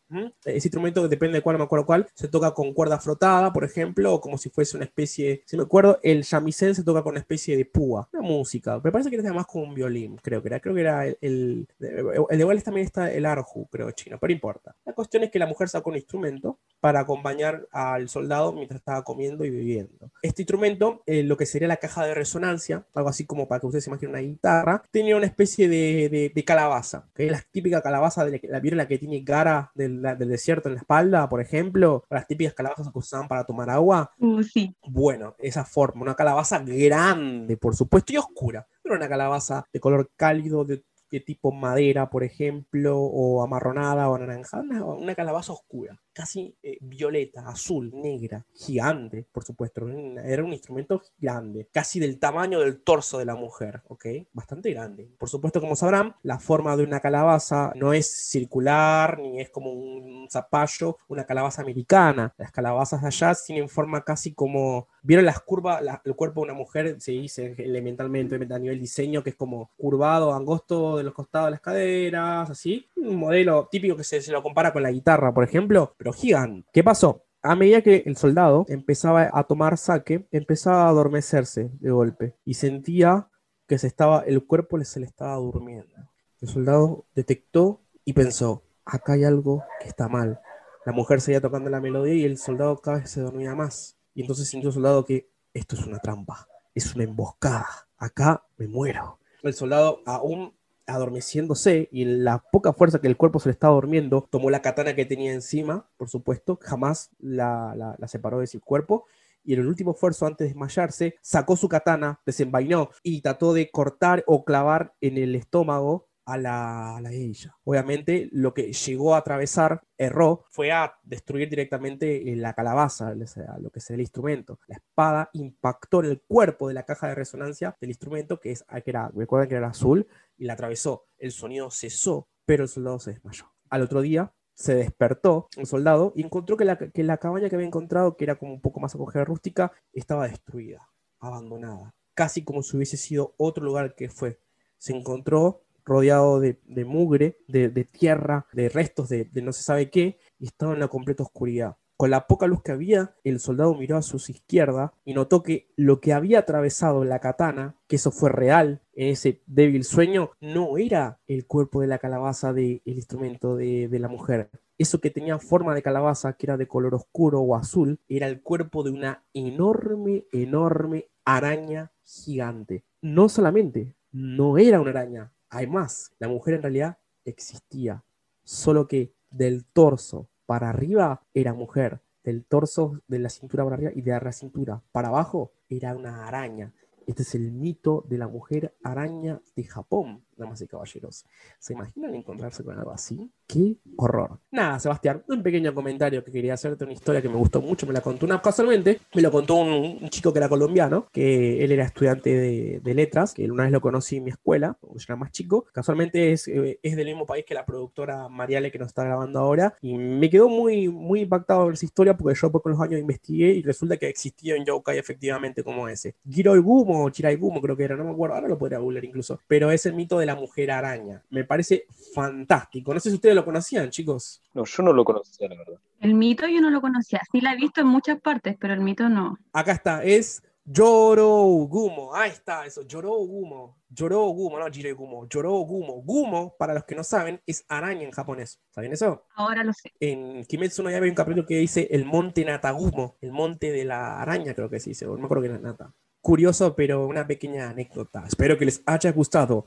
Speaker 1: Ese instrumento, depende de cuál, no me acuerdo cuál, se toca con cuerda frotada, por ejemplo, o como si fuese una especie, si me acuerdo, el shamisen se toca con una especie de púa, una música. Me parece que era más como un violín, creo que era. Creo que era el, el, de igual también está el arju, creo, chino, pero importa. La cuestión es que la mujer sacó un instrumento para acompañar al soldado mientras estaba comiendo y bebiendo. Este instrumento, eh, lo que sería la caja de resonancia, algo así como para que ustedes se imaginen una guitarra, tenía una especie de, de, calabaza, que es la típica calabaza de la, ¿vieron la que tiene cara del, del, desierto en la espalda, por ejemplo? Las típicas calabazas que usaban para tomar agua.
Speaker 2: Uh, sí.
Speaker 1: Bueno, esa forma, una calabaza grande, por supuesto, y oscura. Pero una calabaza de color cálido, de de tipo madera, por ejemplo, o amarronada o anaranjada, una calabaza oscura casi eh, violeta, azul, negra, gigante, por supuesto. Era un instrumento grande, casi del tamaño del torso de la mujer, ¿ok? Bastante grande. Por supuesto, como sabrán, la forma de una calabaza no es circular ni es como un zapallo, una calabaza americana. Las calabazas de allá tienen forma casi como ¿Vieron las curvas? el cuerpo de una mujer se dice elementalmente a nivel diseño que es como curvado, angosto de los costados de las caderas, así. Un modelo típico que se, se lo compara con la guitarra, por ejemplo gigante. ¿Qué pasó? A medida que el soldado empezaba a tomar saque, empezaba a adormecerse de golpe y sentía que se estaba, el cuerpo se le estaba durmiendo. El soldado detectó y pensó, acá hay algo que está mal. La mujer seguía tocando la melodía y el soldado cada vez se dormía más. Y entonces sintió el soldado que esto es una trampa, es una emboscada, acá me muero. El soldado aún adormeciéndose y en la poca fuerza que el cuerpo se le estaba durmiendo, tomó la katana que tenía encima, por supuesto, jamás la, la, separó de su cuerpo y en el último esfuerzo antes de desmayarse, sacó su katana, desenvainó y trató de cortar o clavar en el estómago a la, a. Obviamente lo que llegó a atravesar, erró, fue a destruir directamente eh, la calabaza, lo que es el instrumento. La espada impactó en el cuerpo de la caja de resonancia del instrumento, que es, ah, que era, recuerden que era azul, y la atravesó. El sonido cesó, pero el soldado se desmayó. Al otro día, se despertó, el soldado, y encontró que la, que la cabaña que había encontrado, que era como un poco más acogida rústica, estaba destruida, abandonada, casi como si hubiese sido otro lugar que fue. Se encontró rodeado de, mugre, de, tierra, de restos de, no se sabe qué, y estaba en la completa oscuridad. Con la poca luz que había, el soldado miró a su izquierda y notó que lo que había atravesado la katana, que eso fue real en ese débil sueño, no era el cuerpo de la calabaza del instrumento de, de la mujer. Eso que tenía forma de calabaza, que era de color oscuro o azul, era el cuerpo de una enorme, enorme araña gigante. No solamente, no era una araña, hay más, la mujer en realidad existía, solo que del torso para arriba era mujer, del torso de la cintura para arriba y de la cintura para abajo era una araña. Este es el mito de la mujer araña de Japón, damas y caballeros. ¿Se imaginan encontrarse con algo así? ¡Qué horror! Nada, Sebastián, un pequeño comentario que quería hacerte, una historia que me gustó mucho, me la contó una casualmente, me lo contó un, un chico que era colombiano, que él era estudiante de, de letras, que una vez lo conocí en mi escuela, cuando yo era más chico, casualmente es, eh, es del mismo país que la productora Mariale que nos está grabando ahora, y me quedó muy, muy impactado esa historia porque yo con los años investigué y resulta que existía un yokai efectivamente como ese. Giroi Gumo o Chirai Gumo creo que era, no me acuerdo, ahora lo podría googlear incluso, pero es el mito de la mujer araña. Me parece fantástico. No sé si ustedes lo conocían, chicos.
Speaker 4: No, yo no lo conocía, la verdad.
Speaker 2: El mito yo no lo conocía. Sí la he visto en muchas partes, pero el mito no.
Speaker 1: Acá está, es Yoro Gumo. Ahí está, eso, Yoro Gumo. Yoro Gumo, no Jirei Gumo. Yoro Gumo. Gumo, para los que no saben, es araña en japonés. ¿Saben eso?
Speaker 2: Ahora lo sé.
Speaker 1: En Kimetsu no Yaiba hay un capítulo que dice el monte Natagumo, el monte de la araña, creo que se dice, no me acuerdo que era Nata. Curioso, pero una pequeña anécdota. Espero que les haya gustado.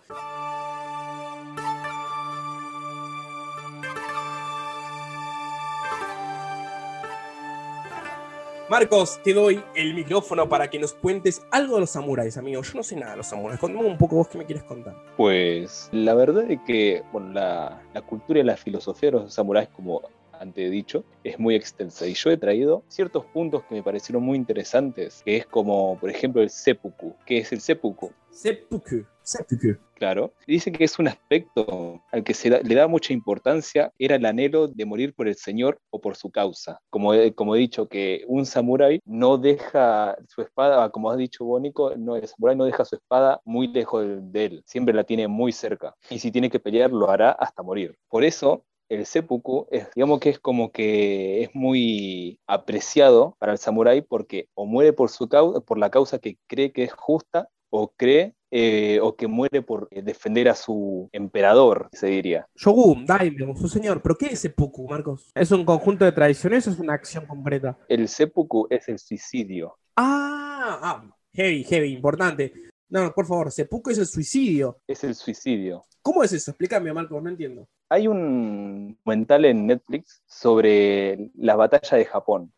Speaker 1: Marcos, te doy el micrófono para que nos cuentes algo de los samuráis, amigo. Yo no sé nada de los samuráis. Contame un poco vos qué me quieres contar.
Speaker 4: Pues la verdad es que bueno, la, la cultura y la filosofía de los samuráis, como antes dicho, es muy extensa. Y yo he traído ciertos puntos que me parecieron muy interesantes, que es como, por ejemplo, el seppuku. ¿Qué es el seppuku?
Speaker 1: Seppuku. Seppuku.
Speaker 4: Claro. Dice que es un aspecto al que se da- le da mucha importancia, era el anhelo de morir por el Señor o por su causa. Como he, como he dicho, que un samurái no deja su espada, como has dicho, Bónico, no, el samurái no deja su espada muy lejos de, de él, siempre la tiene muy cerca. Y si tiene que pelear, lo hará hasta morir. Por eso, el seppuku es, digamos que es como que es muy apreciado para el samurái porque o muere por, su cau- por la causa que cree que es justa o cree eh, o que muere por eh, defender a su emperador, se diría.
Speaker 1: Shogun, Daimyo, su señor. ¿Pero qué es seppuku, Marcos? ¿Es un conjunto de tradiciones o es una acción concreta?
Speaker 4: El seppuku es el suicidio.
Speaker 1: Ah, ah, heavy, heavy, importante. No, por favor, seppuku es el suicidio.
Speaker 4: Es el suicidio.
Speaker 1: ¿Cómo es eso? Explícame, Marcos, no entiendo.
Speaker 4: Hay un documental en Netflix sobre la batalla de Japón.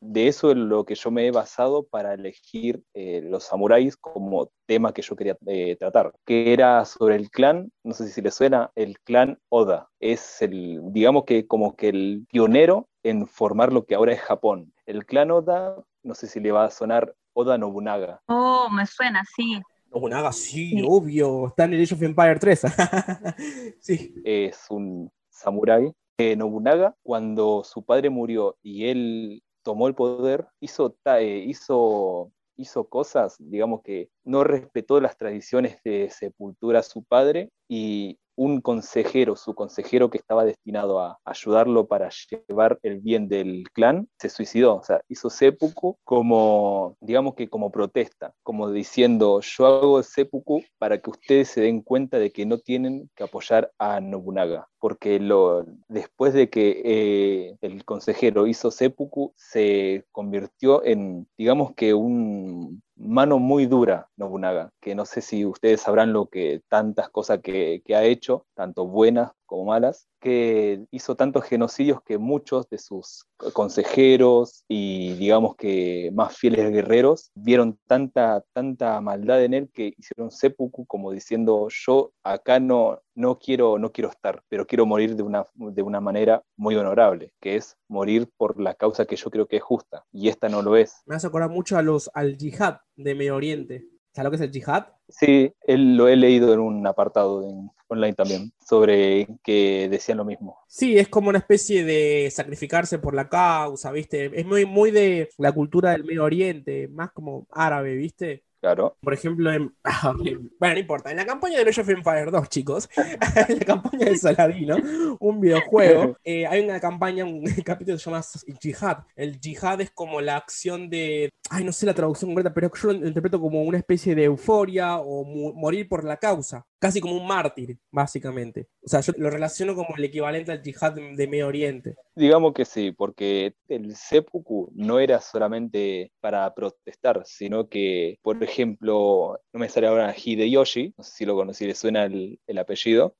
Speaker 4: De eso es lo que yo me he basado para elegir eh, los samuráis como tema que yo quería eh, tratar, que era sobre el clan, no sé si le suena, el clan Oda. Es el, digamos que como que el pionero en formar lo que ahora es Japón. El clan Oda, no sé si le va a sonar Oda Nobunaga.
Speaker 2: Oh, me suena, sí.
Speaker 1: Nobunaga, sí,
Speaker 2: Sí.
Speaker 1: obvio. Está en el Age of Empire 3. sí.
Speaker 4: es un samurái. Eh, Nobunaga, cuando su padre murió y él tomó el poder, hizo, eh, hizo, hizo cosas, digamos que no respetó las tradiciones de sepultura a su padre y un consejero, su consejero que estaba destinado a ayudarlo para llevar el bien del clan, se suicidó, o sea, hizo seppuku como, digamos que como protesta, como diciendo, yo hago seppuku para que ustedes se den cuenta de que no tienen que apoyar a Nobunaga, porque lo, después de que eh, el consejero hizo seppuku, se convirtió en, digamos que un mano muy dura Nobunaga, que no sé si ustedes sabrán lo que tantas cosas que, ha hecho, tanto buenas como malas, que hizo tantos genocidios que muchos de sus consejeros y digamos que más fieles guerreros vieron tanta, tanta maldad en él que hicieron seppuku como diciendo yo acá no, no, quiero, no quiero estar, pero quiero morir de una, de una manera muy honorable, que es morir por la causa que yo creo que es justa, y esta no lo es.
Speaker 1: Me hace acordar mucho a los, al yihad de Medio Oriente. ¿Sabes lo que es el jihad?
Speaker 4: Sí, él, lo he leído en un apartado en, online también, sobre que decían lo mismo.
Speaker 1: Sí, es como una especie de sacrificarse por la causa, ¿viste? Es muy, muy de la cultura del Medio Oriente, más como árabe, ¿viste?
Speaker 4: Claro.
Speaker 1: Por ejemplo, en, bueno, no importa, en la campaña de Age of Empires 2, chicos, en la campaña de Saladino, un videojuego, eh, hay una campaña, un capítulo que se llama Jihad. El Jihad es como la acción de, ay, no sé la traducción completa, pero yo lo interpreto como una especie de euforia o morir por la causa, casi como un mártir, básicamente. O sea, yo lo relaciono como el equivalente al Jihad de Medio Oriente.
Speaker 4: Digamos que sí, porque el seppuku no era solamente para protestar, sino que, por ejemplo, ejemplo, no me sale ahora Hideyoshi, no sé si lo conocí, le suena el, apellido,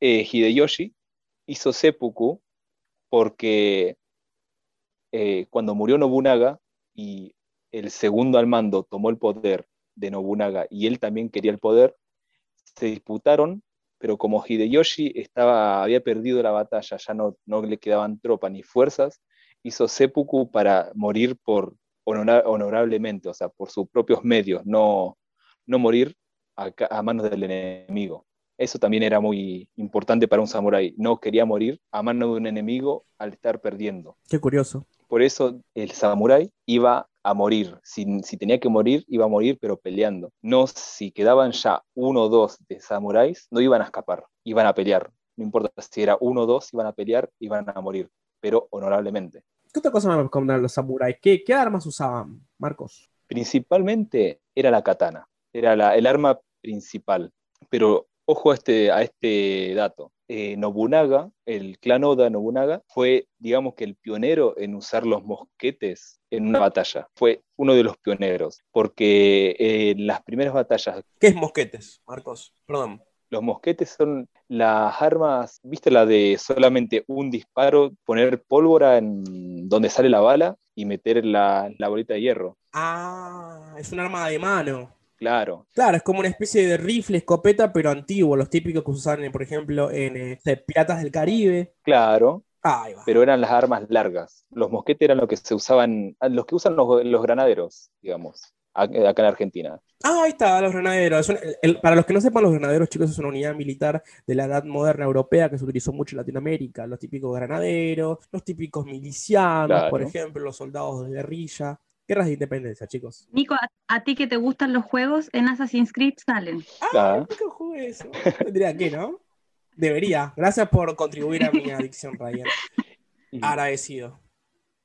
Speaker 4: eh, Hideyoshi hizo seppuku porque eh, cuando murió Nobunaga y el segundo al mando tomó el poder de Nobunaga y él también quería el poder, se disputaron, pero como Hideyoshi estaba, había perdido la batalla, ya no, no le quedaban tropas ni fuerzas, hizo seppuku para morir por, honorablemente, o sea, por sus propios medios, no, no morir a, manos del enemigo. Eso también era muy importante para un samurái. No quería morir a manos de un enemigo al estar perdiendo.
Speaker 1: Qué curioso.
Speaker 4: Por eso el samurái iba a morir. Si, si, tenía que morir, iba a morir, pero peleando. No si quedaban ya uno o dos de samuráis, no iban a escapar, iban a pelear. No importa si era uno o dos, iban a pelear, iban a morir, pero honorablemente.
Speaker 1: ¿Qué otra cosa me contar los samuráis? ¿Qué, ¿Qué, armas usaban, Marcos?
Speaker 4: Principalmente era la katana, era la, el arma principal. Pero ojo a este, a este dato. Eh, Nobunaga, el clan Oda Nobunaga, fue, digamos que el pionero en usar los mosquetes en una batalla. Fue uno de los pioneros, porque en las primeras batallas...
Speaker 1: ¿Qué es mosquetes, Marcos? Perdón.
Speaker 4: Los mosquetes son las armas, ¿viste la de solamente un disparo, poner pólvora en donde sale la bala y meter la, bolita de hierro?
Speaker 1: Ah, es un arma de mano.
Speaker 4: Claro.
Speaker 1: Claro, es como una especie de rifle, escopeta, pero antiguo, los típicos que usaban, por ejemplo, en eh, Piratas del Caribe.
Speaker 4: Claro. Pero eran las armas largas. Los mosquetes eran lo que se usaban, los que usan los granaderos, digamos acá en Argentina.
Speaker 1: Ah, ahí está, los granaderos. para los que no sepan, los granaderos, chicos, es una unidad militar de la edad moderna europea que se utilizó mucho en Latinoamérica. Los típicos granaderos, los típicos milicianos, por ejemplo, los soldados de guerrilla. Guerras de independencia, chicos.
Speaker 2: Nico, a, ti que te gustan los juegos, en Assassin's Creed salen.
Speaker 1: Ah, nunca jugué eso. Tendría que, ¿no? Debería. Gracias por contribuir a mi adicción, Ryan. Agradecido.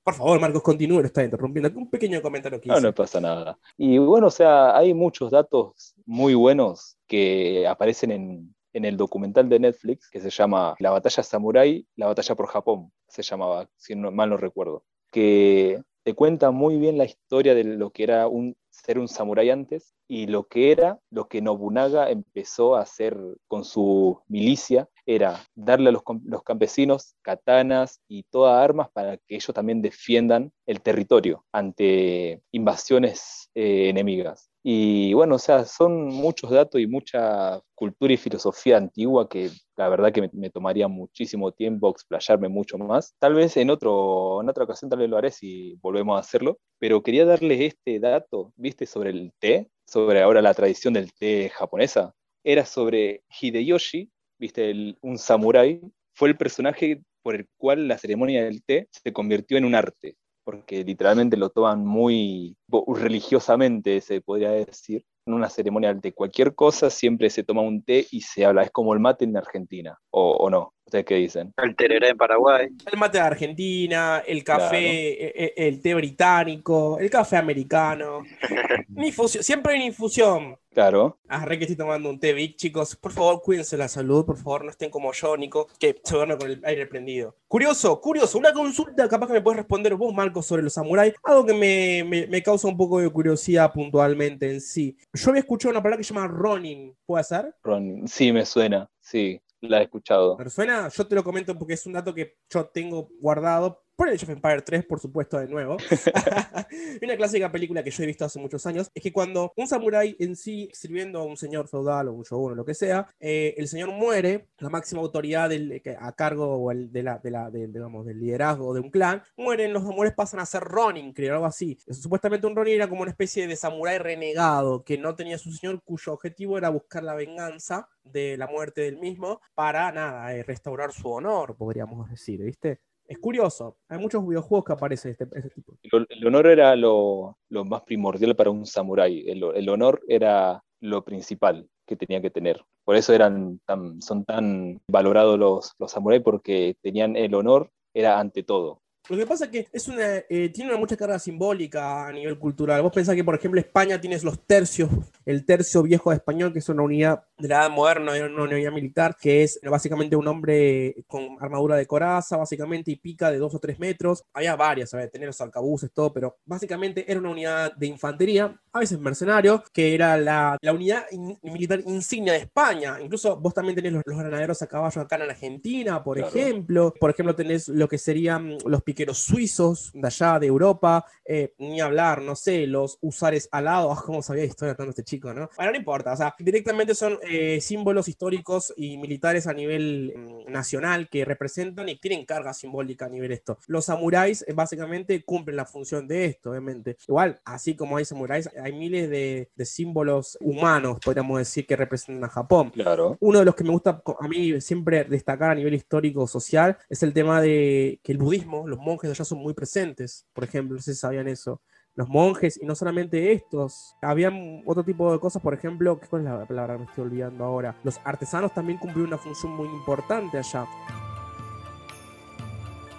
Speaker 1: Por favor, Marcos, continúe, lo está interrumpiendo. Un pequeño comentario que
Speaker 4: No, no pasa nada. Y bueno, o sea, hay muchos datos muy buenos que aparecen en, en el documental de Netflix que se llama La batalla samurai, la batalla por Japón, se llamaba, si no, mal no recuerdo, que te cuenta muy bien la historia de lo que era un, ser un samurái antes y lo que era lo que Nobunaga empezó a hacer con su milicia era darle a los, campesinos katanas y todas armas para que ellos también defiendan el territorio ante invasiones eh, enemigas. Y bueno, o sea, son muchos datos y mucha cultura y filosofía antigua que la verdad que me, tomaría muchísimo tiempo explayarme mucho más. Tal vez en, otro, en otra ocasión tal vez lo haré si volvemos a hacerlo, pero quería darles este dato, viste, sobre el té, sobre ahora la tradición del té japonesa. Era sobre Hideyoshi, viste, un samurái, fue el personaje por el cual la ceremonia del té se convirtió en un arte, porque literalmente lo toman muy religiosamente, se podría decir. En una ceremonia de cualquier cosa siempre se toma un té y se habla, es como el mate en Argentina, o no. ¿Ustedes qué dicen?
Speaker 3: El tereré en Paraguay.
Speaker 1: El mate de Argentina, el café, e, e, el, té británico, el café americano. siempre hay una infusión.
Speaker 4: Claro.
Speaker 1: Ah, re que estoy tomando un té Vic, chicos. Por favor, cuídense la salud, por favor, no estén como yo, Nico, que se duerme con el aire prendido. Curioso, curioso, una consulta, capaz que me puedes responder vos, Marcos, sobre los samuráis. Algo que me, me, causa un poco de curiosidad puntualmente en sí. Yo había escuchado una palabra que se llama Ronin, ¿puede ser?
Speaker 4: Ronin, sí, me suena, sí la he escuchado.
Speaker 1: ¿Pero suena? Yo te lo comento porque es un dato que yo tengo guardado por el Age of Empire 3, por supuesto, de nuevo. una clásica película que yo he visto hace muchos años es que cuando un samurái en sí, sirviendo a un señor feudal o un shogun o lo que sea, eh, el señor muere, la máxima autoridad del, a cargo o el, de la, de la, digamos, del liderazgo de un clan, mueren, los amores pasan a ser Ronin, creo, algo así. Supuestamente un Ronin era como una especie de samurái renegado que no tenía su señor, cuyo objetivo era buscar la venganza de la muerte del mismo para, nada, eh, restaurar su honor, podríamos decir, ¿viste? Es curioso, hay muchos videojuegos que aparece este, este tipo.
Speaker 4: El, honor era lo, más primordial para un samurái, el, honor era lo principal que tenía que tener. Por eso eran tan, son tan valorados los, los samuráis, porque tenían el honor, era ante todo.
Speaker 1: Lo que pasa es que es una, eh, tiene una mucha carga simbólica a nivel cultural. Vos pensás que, por ejemplo, España tienes los tercios, el tercio viejo español, que es una unidad de la edad moderna, una unidad militar, que es básicamente un hombre con armadura de coraza, básicamente, y pica de dos o tres metros. Había varias, ¿sabes? Tener los arcabuces, todo, pero básicamente era una unidad de infantería, a veces mercenario, que era la, la unidad militar insignia de España. Incluso vos también tenés los, granaderos a caballo acá en Argentina, por ejemplo. Por ejemplo, tenés lo que serían los piqueros los suizos de allá de Europa, eh, ni hablar, no sé, los usares alados, ¿cómo sabía historia tanto este chico, no? Bueno, no importa, o sea, directamente son eh, símbolos históricos y militares a nivel mm, nacional que representan y tienen carga simbólica a nivel esto. Los samuráis eh, básicamente cumplen la función de esto, obviamente. Igual, así como hay samuráis, hay miles de, de símbolos humanos, podríamos decir, que representan a Japón.
Speaker 4: Claro.
Speaker 1: Uno de los que me gusta a mí siempre destacar a nivel histórico social es el tema de que el budismo, los monjes allá son muy presentes, por ejemplo, no sé si sabían eso. Los monjes, y no solamente estos, habían otro tipo de cosas, por ejemplo, ¿cuál es la palabra que me estoy olvidando ahora? Los artesanos también cumplieron una función muy importante allá.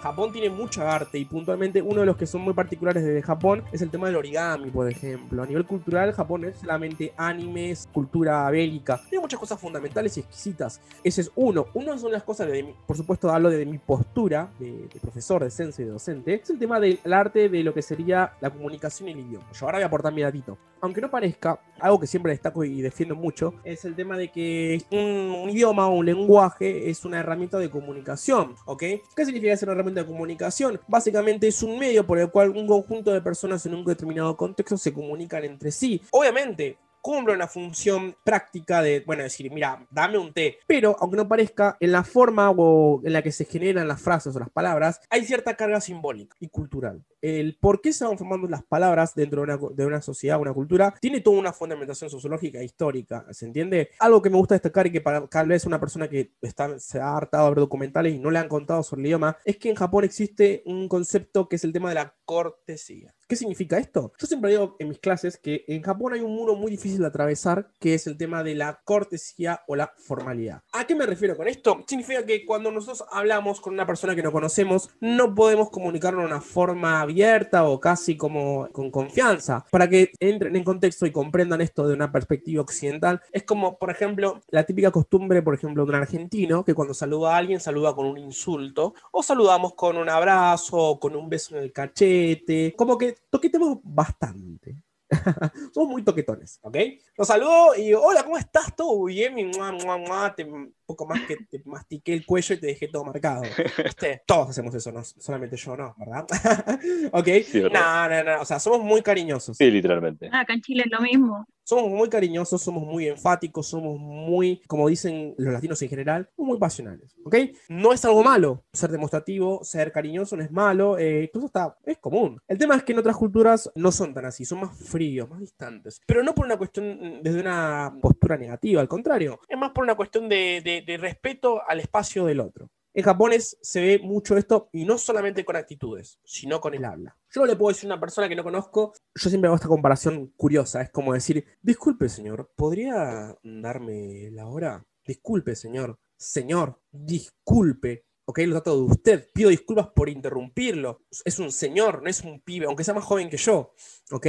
Speaker 1: Japón tiene mucha arte y puntualmente uno de los que son muy particulares de Japón es el tema del origami, por ejemplo. A nivel cultural, Japón es solamente animes, cultura bélica. Tiene muchas cosas fundamentales y exquisitas. Ese es uno. Uno son las cosas de, por supuesto, hablo de mi postura de, profesor, de sensei, de docente. Es el tema del arte de lo que sería la comunicación y el idioma. Yo ahora voy a aportar mi datito. Aunque no parezca, algo que siempre destaco y defiendo mucho es el tema de que un, idioma o un lenguaje es una herramienta de comunicación, ¿ok? ¿Qué significa ser una herramienta de comunicación. Básicamente es un medio por el cual un conjunto de personas en un determinado contexto se comunican entre sí. Obviamente, cumple una función práctica de, bueno, decir, mira, dame un té. Pero, aunque no parezca, en la forma o en la que se generan las frases o las palabras, hay cierta carga simbólica y cultural. El por qué se van formando las palabras dentro de una, de una sociedad, una cultura, tiene toda una fundamentación sociológica e histórica, ¿se entiende? Algo que me gusta destacar y que para tal vez una persona que está, se ha hartado de ver documentales y no le han contado sobre el idioma, es que en Japón existe un concepto que es el tema de la cortesía. ¿Qué significa esto? Yo siempre digo en mis clases que en Japón hay un muro muy difícil de atravesar, que es el tema de la cortesía o la formalidad. ¿A qué me refiero con esto? Significa que cuando nosotros hablamos con una persona que no conocemos, no podemos comunicarnos de una forma abierta o casi como con confianza. Para que entren en contexto y comprendan esto de una perspectiva occidental, es como, por ejemplo, la típica costumbre, por ejemplo, de un argentino, que cuando saluda a alguien saluda con un insulto, o saludamos con un abrazo, o con un beso en el cachete, como que toquetemos bastante. Somos muy toquetones, ¿ok? Los saludo y hola, ¿cómo estás? ¿Todo bien? Mi mua, mua, te, un poco más que te mastiqué el cuello y te dejé todo marcado. Todos hacemos eso, no solamente yo, no, ¿verdad? ¿Ok? no, no, no, o sea, somos muy cariñosos.
Speaker 4: Sí, literalmente.
Speaker 2: Ah, acá en Chile es lo mismo.
Speaker 1: Somos muy cariñosos, somos muy enfáticos, somos muy, como dicen los latinos en general, muy pasionales, ¿ok? No es algo malo ser demostrativo, ser cariñoso no es malo, eh, todo está, es común. El tema es que en otras culturas no son tan así, son más fríos, más distantes, pero no por una cuestión mm, desde una postura negativa, al contrario, es más por una cuestión de, de respeto al espacio del otro. En Japón se ve mucho esto y no solamente con actitudes, sino con el habla. Yo no le puedo decir a una persona que no conozco, yo siempre hago esta comparación curiosa, es como decir, disculpe señor, ¿podría darme la hora? Disculpe señor, señor, disculpe. Ok, lo trato de usted, pido disculpas por interrumpirlo. Es un señor, no es un pibe, aunque sea más joven que yo. Ok,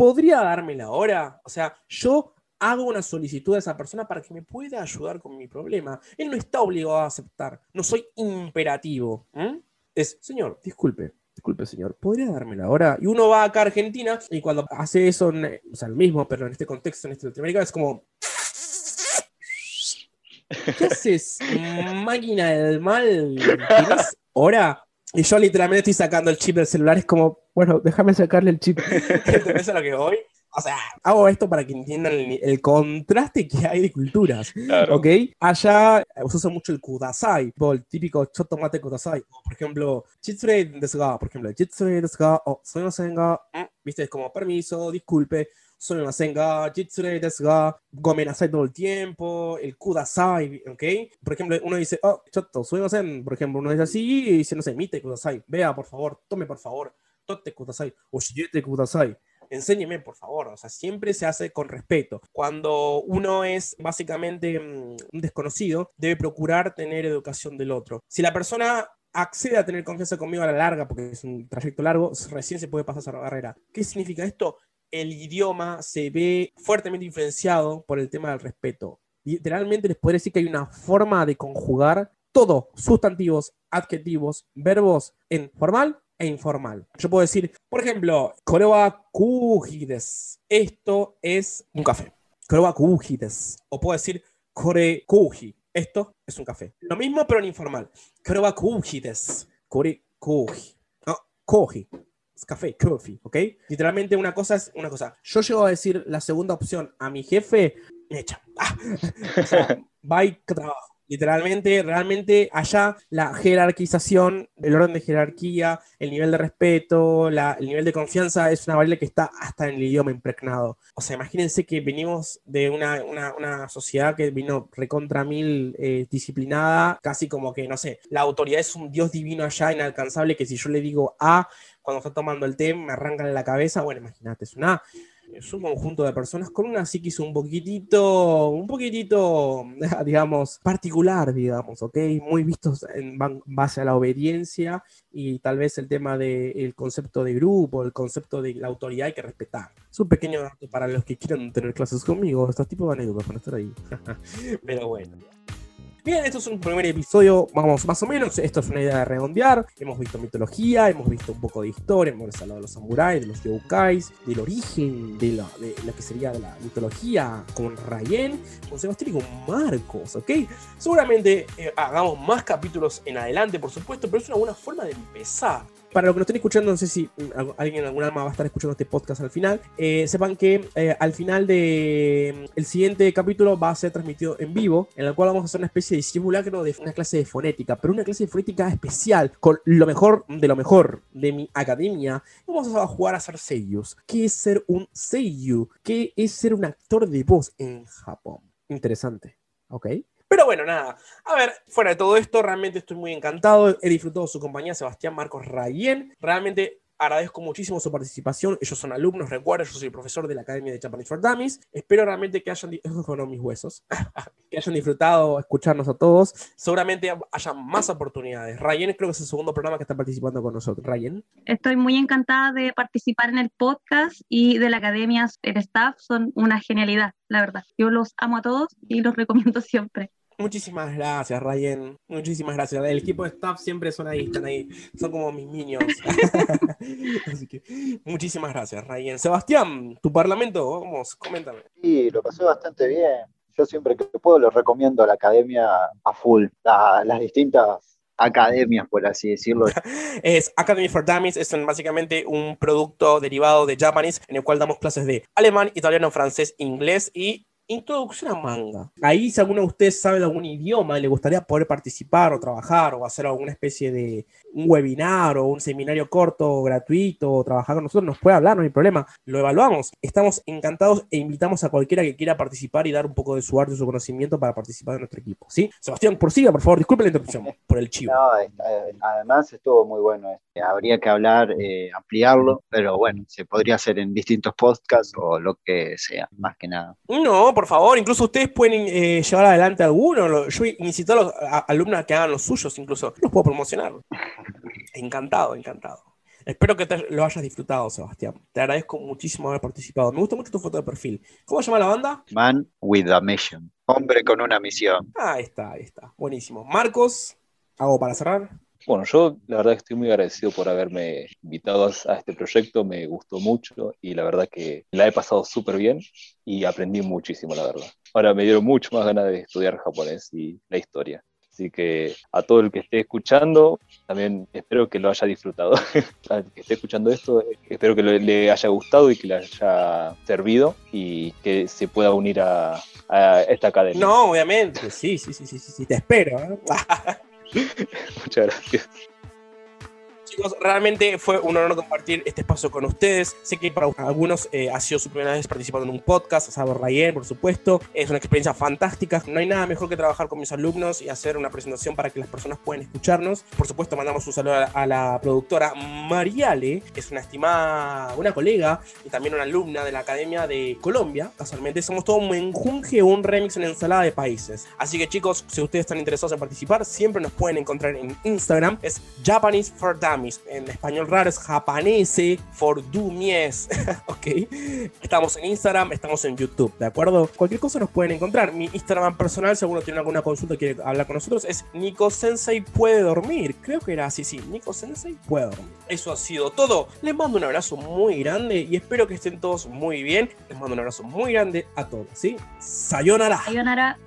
Speaker 1: ¿podría darme la hora? O sea, yo hago una solicitud a esa persona para que me pueda ayudar con mi problema. Él no está obligado a aceptar, no soy imperativo. Es, señor, disculpe, disculpe señor, ¿podría darme la hora? Y uno va acá a Argentina y cuando hace eso, o sea, el mismo, pero en este contexto, en este Latinoamérica, es como... ¿Qué haces, máquina del mal? ¿Tienes hora? Y yo literalmente estoy sacando el chip del celular, es como, bueno, déjame sacarle el chip. ¿Entendés a lo que voy? O sea, hago esto para que entiendan el, el contraste que hay de culturas.
Speaker 4: Claro.
Speaker 1: ¿Ok? Allá se usa mucho el kudasai, tipo el típico chotomate kudasai. O, por ejemplo, chitsure desu ga, por ejemplo, chitsure desu ga, o sumimasen ga, mm, viste, es como permiso, disculpe, sumimasen ga, chitsure desu ga, gomenasai todo el tiempo, el kudasai, ¿ok? Por ejemplo, uno dice, oh, chotto, sumimasen, por ejemplo, uno dice así y dice, no sé, mite kudasai, vea, por favor, tome, por favor, tote kudasai, o shiete kudasai enséñeme, por favor. O sea, siempre se hace con respeto. Cuando uno es básicamente mm, un desconocido, debe procurar tener educación del otro. Si la persona accede a tener confianza conmigo a la larga, porque es un trayecto largo, recién se puede pasar esa barrera. ¿Qué significa esto? El idioma se ve fuertemente influenciado por el tema del respeto. Literalmente les podría decir que hay una forma de conjugar todo, sustantivos, adjetivos, verbos en formal e informal. Yo puedo decir, por ejemplo, kore wa kuji desu. Esto es un café. Kore wa kuji desu. O puedo decir kore kuji. Esto es un café. Lo mismo, pero en informal. Kore wa kuji desu. Kore kuji. No, koji. Es café, coffee, ¿ok? Literalmente una cosa es una cosa. Yo llego a decir la segunda opción a mi jefe, me echa. Ah. O sea, bye, trabajo. Literalmente, realmente allá la jerarquización, el orden de jerarquía, el nivel de respeto, la- el nivel de confianza es una variable que está hasta en el idioma impregnado. O sea, imagínense que venimos de una, una- una sociedad que vino recontra mil eh, disciplinada, casi como que, no sé, la autoridad es un dios divino allá inalcanzable que si yo le digo A cuando está tomando el té me arrancan la cabeza, bueno, imagínate, es una es un conjunto de personas con una psiquis un poquitito, un poquitito, digamos, particular, digamos, ¿ok? Muy vistos en base a la obediencia y tal vez el tema del concepto de grupo, el concepto de la autoridad hay que respetar. Es un pequeño dato para los que quieran tener clases conmigo, estos tipos de anécdotas van a estar ahí. Pero bueno. Bien, esto es un primer episodio, vamos, más o menos, esto es una idea de redondear, hemos visto mitología, hemos visto un poco de historia, hemos hablado de los samuráis, de los youkais, del origen de, la, de lo que sería la mitología con Rayen, con Sebastián y con Marcos, ¿ok? Seguramente eh, hagamos más capítulos en adelante, por supuesto, pero es una buena forma de empezar. Para los que nos estén escuchando, no sé si algu- alguien en algún alma va a estar escuchando este podcast al final. eh, sepan que eh, al final de mm, el siguiente capítulo va a ser transmitido en vivo, en el cual vamos a hacer una especie de simulacro de una clase de fonética, pero una clase de fonética especial, con lo mejor de lo mejor de mi academia. Vamos a jugar a ser seiyus. ¿Qué es ser un seiyu? ¿Qué es ser un actor de voz en Japón? Interesante, ¿ok? Pero bueno, nada. A ver, fuera de todo esto, realmente estoy muy encantado. He disfrutado su compañía, Sebastián Marcos Rayen. Realmente agradezco muchísimo su participación. Ellos son alumnos, recuerden, yo soy profesor de la Academia de Japanese for Dummies. Espero realmente que hayan, fueron mis huesos, que hayan disfrutado escucharnos a todos. Seguramente haya más oportunidades. Rayen creo que es el segundo programa que está participando con nosotros. Rayen.
Speaker 2: Estoy muy encantada de participar en el podcast y de la academia. El staff son una genialidad, la verdad. Yo los amo a todos y los recomiendo siempre.
Speaker 1: Muchísimas gracias, Ryan. Muchísimas gracias. El equipo de staff siempre son ahí, están ahí. Son como mis minions. Así que muchísimas gracias, Ryan. Sebastián, tu parlamento, vamos, coméntame.
Speaker 3: Sí, lo pasé bastante bien. Yo siempre que puedo lo recomiendo a la academia a full, la- las distintas academias, por así decirlo.
Speaker 1: Es Academy for Dummies, es básicamente un producto derivado de Japanese en el cual damos clases de alemán, italiano, francés, inglés y introducción a manga. Ahí, si alguno de ustedes sabe de algún idioma y le gustaría poder participar o trabajar o hacer alguna especie de un webinar o un seminario corto, gratuito, o trabajar con nosotros, nos puede hablar, no hay problema. Lo evaluamos. Estamos encantados e invitamos a cualquiera que quiera participar y dar un poco de su arte su conocimiento para participar de nuestro equipo. ¿sí? Sebastián, prosiga, por favor, disculpe la interrupción por el chivo.
Speaker 3: No, eh, además estuvo muy bueno. eh. Habría que hablar, eh, ampliarlo, pero bueno, se podría hacer en distintos podcasts o lo que sea, más que nada.
Speaker 1: No, por favor, incluso ustedes pueden eh, llevar adelante alguno. Yo incito a los a- alumnos a que hagan los suyos, incluso los puedo promocionar. Encantado, encantado. Espero que te lo hayas disfrutado, Sebastián. Te agradezco muchísimo haber participado. Me gusta mucho tu foto de perfil. ¿Cómo se llama la banda?
Speaker 3: Man with a mission. Hombre con una misión.
Speaker 1: Ah, ahí está, ahí está. Buenísimo. Marcos, ¿algo para cerrar?
Speaker 4: Bueno, yo la verdad que estoy muy agradecido por haberme invitado a, a este proyecto, me gustó mucho y la verdad que la he pasado súper bien y aprendí muchísimo, la verdad. Ahora me dieron mucho más ganas de estudiar japonés y la historia. Así que a todo el que esté escuchando, también espero que lo haya disfrutado. Al que esté escuchando esto, espero que le haya gustado y que le haya servido y que se pueda unir a, esta academia.
Speaker 1: No, obviamente, sí, sí, sí, sí, sí, te espero. ¿eh?
Speaker 4: Muchas gracias
Speaker 1: chicos, realmente fue un honor compartir este espacio con ustedes. Sé que para algunos eh, ha sido su primera vez participando en un podcast, a saber, Rayen, por supuesto. Es una experiencia fantástica. No hay nada mejor que trabajar con mis alumnos y hacer una presentación para que las personas puedan escucharnos. Por supuesto, mandamos un saludo a la, productora Mariale, que es una estimada, una colega y también una alumna de la Academia de Colombia. Casualmente, somos todo un menjunje, un remix en ensalada de países. Así que, chicos, si ustedes están interesados en participar, siempre nos pueden encontrar en Instagram. Es Japanese for En español raro es japanese for dumies. ok. Estamos en Instagram, estamos en YouTube, ¿de acuerdo? Cualquier cosa nos pueden encontrar. Mi Instagram personal, si alguno tiene alguna consulta y quiere hablar con nosotros, es Nico Sensei puede dormir. Creo que era así, sí. Nico Sensei puede dormir. Eso ha sido todo. Les mando un abrazo muy grande y espero que estén todos muy bien. Les mando un abrazo muy grande a todos, ¿sí? Sayonara.
Speaker 2: Sayonara.